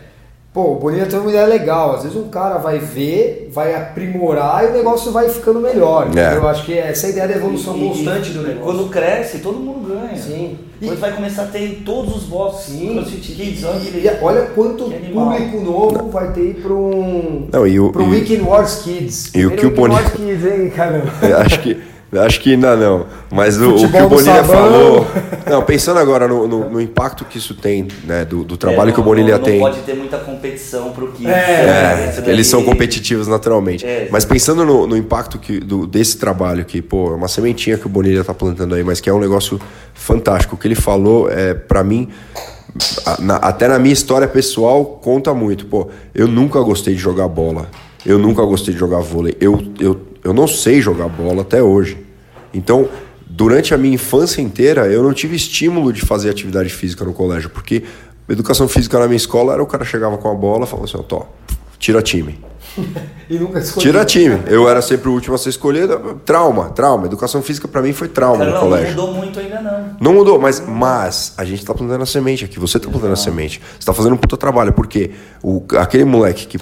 S2: Pô, o Bonilha tem uma ideia legal. Às vezes um cara vai ver, vai aprimorar e o negócio vai ficando melhor. É. Eu acho que essa é a ideia da evolução e, constante do negócio.
S3: Quando cresce, todo mundo ganha.
S2: Sim.
S3: Depois e... vai começar a ter em todos os boxes.
S2: Sim. CrossFit Kids. Olha, e, olha quanto público novo Não. vai ter para um, Não, e o, pro e... Weekend Wars Kids.
S1: E o que o Bonilha...
S2: Wars Kids, hein, caramba. <laughs>
S1: acho que... Acho que ainda não. Mas o, o que o Bonilha falou. Não, pensando agora no, no, no, impacto que isso tem, né? Do, do trabalho é, não, que o Bonilha
S3: não,
S1: tem.
S3: Não pode ter muita competição pro Kids.
S1: É, é eles são competitivos naturalmente. É, mas pensando no, no impacto que, do, desse trabalho, que, pô, é uma sementinha que o Bonilha tá plantando aí, mas que é um negócio fantástico. O que ele falou, é, para mim, na, até na minha história pessoal, conta muito. Pô, eu nunca gostei de jogar bola. Eu nunca gostei de jogar vôlei. Eu, eu eu não sei jogar bola até hoje. Então, durante a minha infância inteira, eu não tive estímulo de fazer atividade física no colégio, porque educação física na minha escola era o cara chegava com a bola e falava assim: ó, tira time. <laughs>
S2: e nunca
S1: Tira time. Eu era sempre o último a ser escolhido. Trauma, trauma. Educação física para mim foi trauma
S3: Cara,
S1: no colégio.
S3: Não mudou muito ainda não.
S1: Não mudou, mas, mas a gente tá plantando a semente aqui. Você tá plantando a semente. Você tá fazendo um puta trabalho, porque o, aquele moleque que,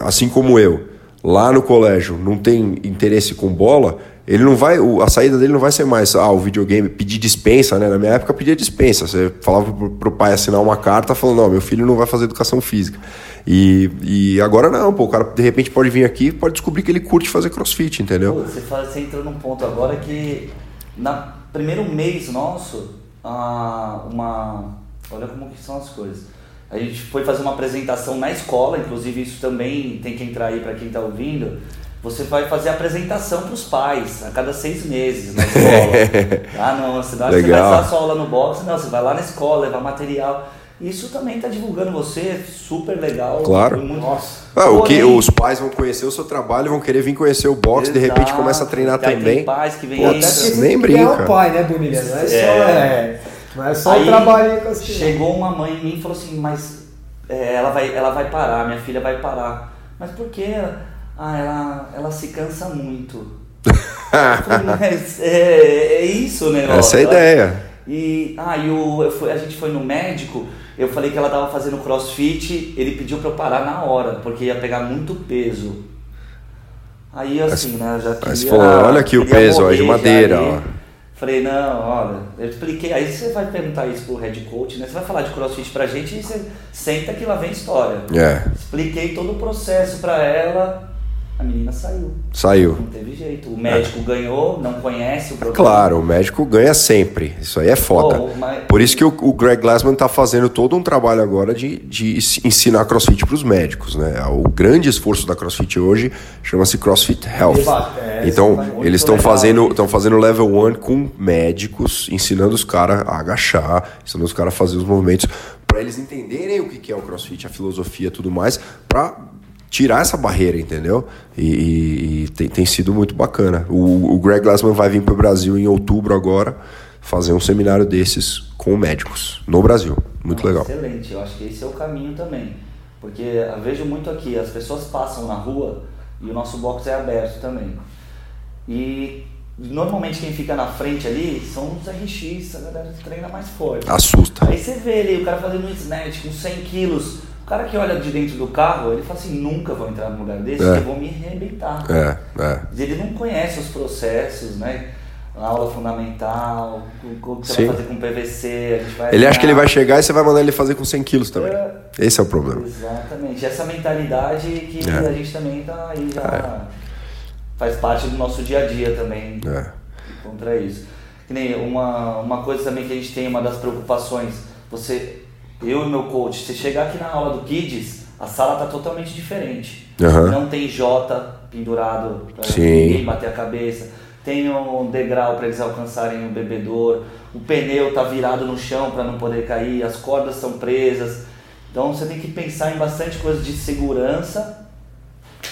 S1: assim como eu, lá no colégio não tem interesse com bola, ele não vai, a saída dele não vai ser mais ah, o videogame, pedir dispensa, né? Na minha época pedia dispensa. Você falava pro, pai assinar uma carta falando, não, meu filho não vai fazer educação física. E, e agora não, pô, o cara de repente pode vir aqui pode descobrir que ele curte fazer crossfit, entendeu?
S3: Pô, você, fala, você entrou num ponto agora que na primeiro mês nosso, ah, uma. Olha como que são as coisas a gente foi fazer uma apresentação na escola, inclusive isso também tem que entrar aí para quem está ouvindo. Você vai fazer apresentação para os pais a cada seis meses na escola. <laughs> ah, não, você não você vai dar sua aula no box, não, você vai lá na escola, levar material. Isso também está divulgando você, super legal.
S1: Claro.
S3: Muito...
S1: Nossa. Ah, o que os pais vão conhecer o seu trabalho, vão querer vir conhecer o box, Exato. de repente começa a treinar também. Tem
S3: pais que vêm
S1: nem brinca. É
S2: o pai, né, Bonilha? Não é, é. só. É. Não é só Aí, o trabalho com as
S3: Chegou uma mãe em mim e falou assim, mas é, ela, vai, ela vai parar, minha filha vai parar. Mas por quê? Ah, ela, ela se cansa muito. <laughs> mas é, é isso o negócio.
S1: Essa é a ideia.
S3: E, ah, o, fui, a gente foi no médico, eu falei que ela estava fazendo crossfit, ele pediu para eu parar na hora, porque ia pegar muito peso. Aí assim, né, já queria,
S1: Mas falou, olha aqui o peso, ó, de madeira, ó.
S3: Falei, não, olha, eu expliquei. Aí você vai perguntar isso pro head coach, né? Você vai falar de crossfit pra gente e você senta que lá vem história.
S1: É.
S3: Expliquei todo o processo pra ela. A menina saiu.
S1: Saiu.
S3: Não teve jeito. O médico é. ganhou, não conhece o
S1: problema. Claro, o médico ganha sempre. Isso aí é foda. Oh, mas... Por isso que o, o Greg Glassman está fazendo todo um trabalho agora de, de ensinar crossfit para os médicos. Né? O grande esforço da crossfit hoje chama-se CrossFit Health. É, então, eles estão fazendo, estão fazendo level 1 com médicos, ensinando os caras a agachar, ensinando os caras a fazer os movimentos para eles entenderem o que é o CrossFit, a filosofia e tudo mais, para tirar essa barreira, entendeu? E, e, e tem, tem, sido muito bacana. O, o Greg Glassman vai vir para o Brasil em outubro agora fazer um seminário desses com médicos no Brasil. Muito legal.
S3: Excelente, eu acho que esse é o caminho também. Porque eu vejo muito aqui, as pessoas passam na rua e o nosso box é aberto também. E normalmente quem fica na frente ali são os RX, a galera que treina mais forte.
S1: Assusta.
S3: Aí você vê ali o cara fazendo um snatch com 100 quilos cara que olha de dentro do carro, ele fala assim, nunca vou entrar num lugar desse, é. eu vou me arrebentar.
S1: É, é.
S3: Ele não conhece os processos, né? A aula fundamental, o que você Sim. vai fazer com PVC,
S1: Ele acha que ele vai chegar e você vai mandar ele fazer com 100 quilos também. É, Esse é o problema.
S3: Exatamente. Essa mentalidade que é. a gente também tá aí já é. faz parte do nosso dia a dia também
S1: é.
S3: contra isso. Que nem uma, uma coisa também que a gente tem, uma das preocupações, você eu e meu coach, você chegar aqui na aula do Kids, a sala tá totalmente diferente.
S1: Uhum.
S3: Não tem J pendurado Sim. ninguém bater a cabeça. tem um degrau para eles alcançarem o bebedor, o pneu está virado no chão para não poder cair, as cordas estão presas. Então você tem que pensar em bastante coisa de segurança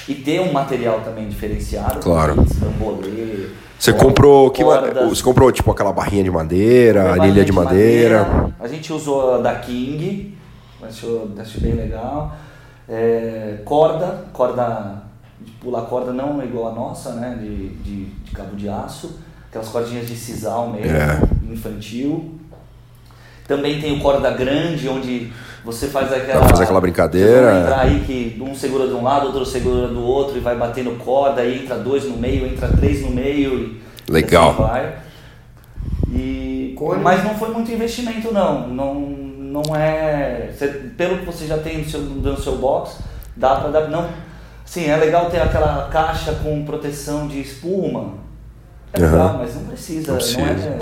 S3: e ter um material também diferenciado.
S1: Claro.
S3: Bambolê,
S1: você comprou que você comprou tipo aquela barrinha de madeira, anilha de madeira. madeira.
S3: A gente usou a da King, achou, achei bem legal. É, corda, corda de pular corda não igual a nossa, né? De, de, de cabo de aço, aquelas cordinhas de sisal mesmo, é. infantil. Também tem o corda grande, onde você faz aquela.
S1: Faz aquela brincadeira.
S3: Entrar aí que um segura de um lado, outro segura do outro e vai batendo corda, aí entra dois no meio, entra três no meio. E
S1: Legal.
S3: Assim vai. E, mas não foi muito investimento não. Não, não é. Você, pelo que você já tem no seu, no seu box, dá para dar. Não, sim, é legal ter aquela caixa com proteção de espuma é legal, mas não precisa. Não, precisa. não é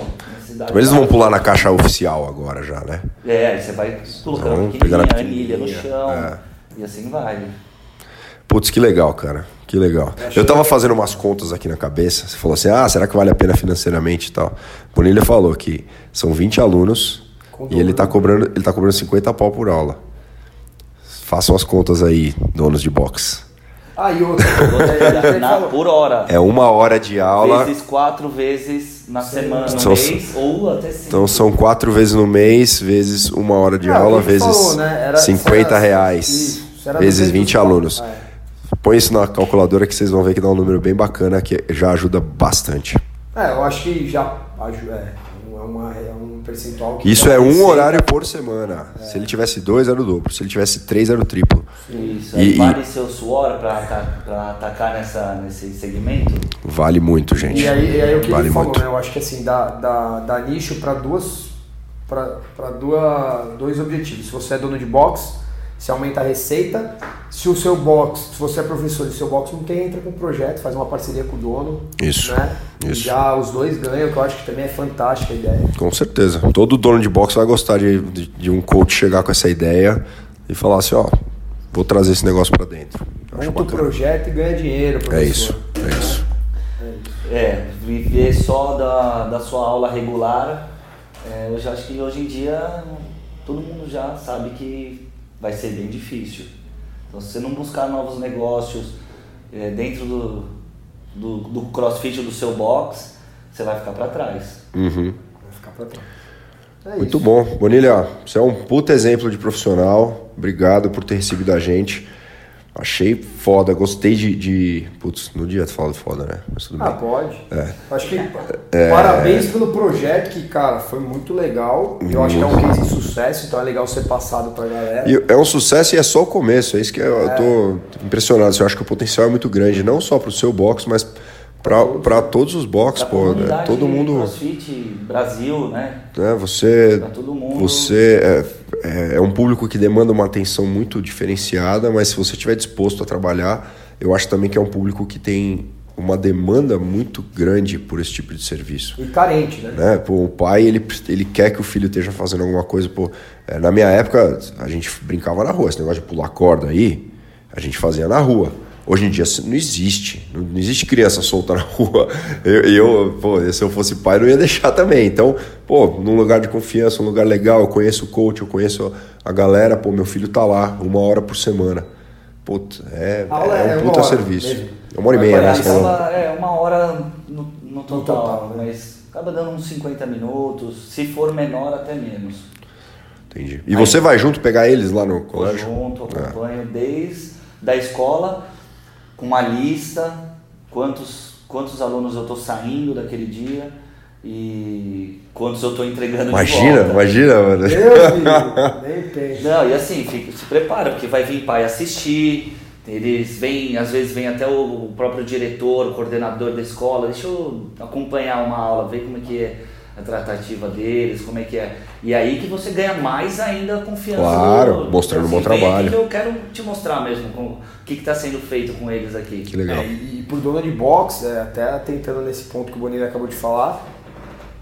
S1: necessidade. Eles vão pular na caixa oficial agora já, né?
S3: É, aí você vai colocando então, a anilha no chão é. e assim vai.
S1: Putz, que legal, cara. Que legal. Eu tava fazendo umas contas aqui na cabeça. Você falou assim: ah, será que vale a pena financeiramente e tal? Bonilha falou que são 20 alunos e ele tá, cobrando, ele tá cobrando 50 pau por aula. Façam as contas aí, donos de box.
S2: Ah, e outra. <laughs>
S3: na, por hora.
S1: É uma hora de aula.
S3: Vezes quatro vezes na semana, no são, mês, ou até cinco.
S1: Então são quatro vezes no mês, vezes uma hora de ah, aula, vezes falou, né? era, 50 era, reais. Isso, vezes 20 alunos. Ah, é. Põe isso na calculadora que vocês vão ver que dá um número bem bacana que já ajuda bastante.
S2: É, eu acho que já ajuda. É, é, uma, é um percentual que.
S1: Isso é um horário por semana. É. Se ele tivesse dois, era o dobro. Se ele tivesse três, era o triplo.
S3: Isso. E, vale e... seu suor para atacar nessa, nesse segmento?
S1: Vale muito, gente.
S2: E aí, e aí o que vale ele falou, muito. né? Eu acho que assim, dá, dá, dá nicho para duas. Para dois objetivos. Se você é dono de box, você aumenta a receita. Se o seu box, se você é professor e o seu box não tem, entra com um projeto, faz uma parceria com o dono.
S1: Isso.
S2: Né?
S1: Isso.
S2: E já os dois ganham, que eu acho que também é fantástica a ideia.
S1: Com certeza. Todo dono de box vai gostar de, de, de um coach chegar com essa ideia e falar assim, ó, vou trazer esse negócio para dentro.
S2: Monta o projeto e ganha dinheiro, professor.
S1: É isso, é isso.
S3: É, viver só da, da sua aula regular, é, eu já acho que hoje em dia todo mundo já sabe que vai ser bem difícil. Então, se você não buscar novos negócios é, dentro do, do, do crossfit do seu box, você vai ficar para trás.
S1: Uhum.
S2: Vai ficar para trás.
S1: É Muito isso. bom. Bonilha, você é um puta exemplo de profissional. Obrigado por ter recebido a gente. Achei foda, gostei de. de... Putz, no dia tu fala foda, né?
S2: Mas tudo ah, bem. pode. É. Acho que é... parabéns pelo projeto, que, cara, foi muito legal. Eu acho que é um case de sucesso, então é legal ser passado pra galera.
S1: E é um sucesso e é só o começo, é isso que eu, é. eu tô impressionado. Eu acho que o potencial é muito grande, não só pro seu box, mas para todos os boxes, pô, né? todo mundo.
S3: CrossFit Brasil, né?
S1: É, você, você é, é, é, um público que demanda uma atenção muito diferenciada, mas se você estiver disposto a trabalhar, eu acho também que é um público que tem uma demanda muito grande por esse tipo de serviço.
S2: E carente, né?
S1: né? Pô, o pai, ele, ele quer que o filho esteja fazendo alguma coisa. Pô, é, na minha época, a gente brincava na rua. Esse negócio de pular corda aí, a gente fazia na rua. Hoje em dia não existe. Não existe criança solta na <laughs> rua. Eu, eu, pô, se eu fosse pai, não ia deixar também. Então, pô, num lugar de confiança, um lugar legal, eu conheço o coach, eu conheço a galera, pô, meu filho tá lá, uma hora por semana. Puta, é, é, é um puta serviço. Mesmo. É uma hora e meia, né?
S3: É, uma hora no, no total, no total né? mas acaba dando uns 50 minutos, se for menor, até menos.
S1: Entendi. E Aí, você vai junto pegar eles lá no colégio?
S3: junto, acompanho é. desde da escola com uma lista, quantos, quantos alunos eu estou saindo daquele dia e quantos eu estou entregando
S1: imagina,
S3: de
S1: volta. Imagina, mano.
S2: Deus,
S3: Não, e assim, fica, se prepara, porque vai vir pai assistir, eles vêm, às vezes vem até o próprio diretor, o coordenador da escola, deixa eu acompanhar uma aula, ver como é que é a tratativa deles, como é que é. E aí que você ganha mais ainda confiança.
S1: Claro, no, mostrando assim, um bom trabalho.
S3: eu quero te mostrar mesmo com, o que está sendo feito com eles aqui.
S1: Que legal. É,
S2: e, e por dono de box, é, até tentando nesse ponto que o Bonilha acabou de falar,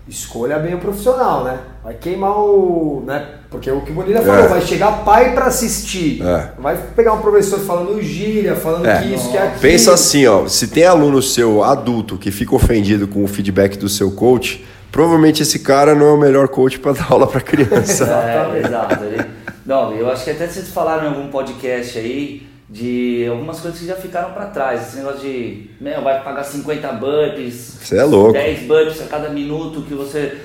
S2: escolha bem o profissional, né? Vai queimar o. Né? Porque o que o Bonilha falou, é. vai chegar pai para assistir. É. Vai pegar um professor falando gíria, falando é. que isso, que é aquilo.
S1: Pensa assim, ó, se tem aluno seu adulto que fica ofendido com o feedback do seu coach, provavelmente esse cara não é o melhor coach para <laughs> dar aula para criança.
S3: é, <laughs> exato. Não, eu acho que até vocês falaram em algum podcast aí de algumas coisas que já ficaram para trás. Esse negócio de, meu, vai pagar 50 burpees.
S1: Você é louco.
S3: 10 burpees a cada minuto que você.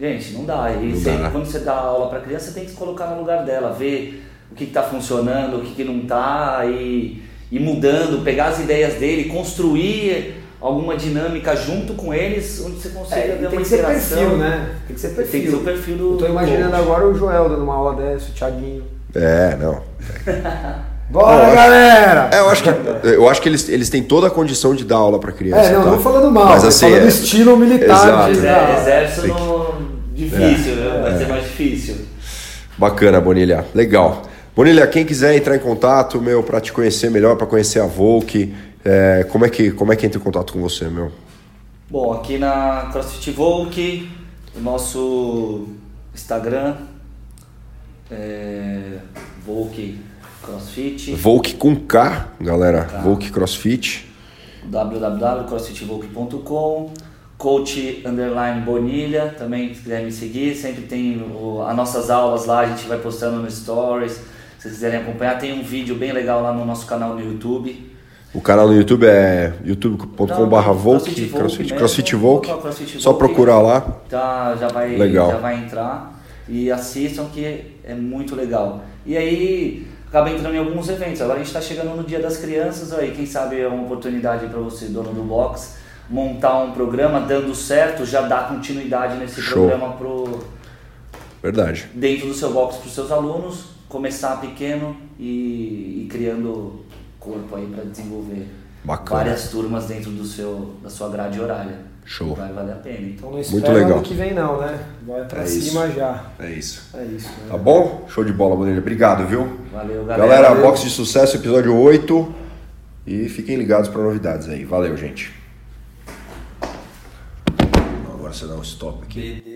S3: Gente, não dá. E não você, dá. quando você dá aula para criança, você tem que se colocar no lugar dela, ver o que está funcionando, o que, que não está e ir mudando, pegar as ideias dele, construir alguma dinâmica junto com eles, onde você consiga é,
S2: ter uma interação. Tem que ser perfil, né? Tem que ser perfil. Tem que ser o perfil do. Eu tô imaginando coach. agora o Joel dando uma aula dessa, o Thiaguinho.
S1: É, não. <laughs>
S2: Bora, eu galera!
S1: Acho, é, eu acho que, eu acho que eles, eles têm toda a condição de dar aula para criança.
S2: É, não, tá? não falando mal, mas assim, falando é, estilo militar.
S3: Exato. É, exército no... difícil, é, vai ser mais difícil.
S1: Bacana, Bonilha. Legal. Bonilha, quem quiser entrar em contato, meu, para te conhecer melhor, para conhecer a Volk, é, como, é que, como é que entra em contato com você, meu?
S3: Bom, aqui na CrossFit Volk, o nosso Instagram é Volk CrossFit.
S1: Volk com K, galera. K. Volk CrossFit.
S3: www.crossfitvolk.com Coach Underline Bonilha, também se quiser me seguir, sempre tem o, as nossas aulas lá, a gente vai postando no Stories. Se vocês quiserem acompanhar, tem um vídeo bem legal lá no nosso canal no YouTube.
S1: O canal no YouTube é youtube.com.br Volk, CrossFit, CrossFit Volk. Só procurar lá.
S3: Tá, já vai, legal. já vai entrar e assistam que é muito legal. E aí acaba entrando em alguns eventos. Agora a gente está chegando no Dia das Crianças, aí quem sabe é uma oportunidade para você, dono do box, montar um programa dando certo, já dar continuidade nesse Show. programa pro
S1: Verdade.
S3: Dentro do seu box para os seus alunos, começar pequeno e, e criando corpo aí para desenvolver Bacana. várias turmas dentro do seu, da sua grade horária.
S1: Show.
S3: Vai valer a pena.
S2: Então não Muito legal. ano que vem não, né? Vai pra é cima
S1: isso.
S2: já.
S1: É isso.
S2: É isso. Né?
S1: Tá bom? Show de bola, Bonilha. Obrigado, viu?
S3: Valeu, galera.
S1: Galera, Valeu. Box de Sucesso, episódio 8. E fiquem ligados para novidades aí. Valeu, gente. Agora você dá um stop aqui.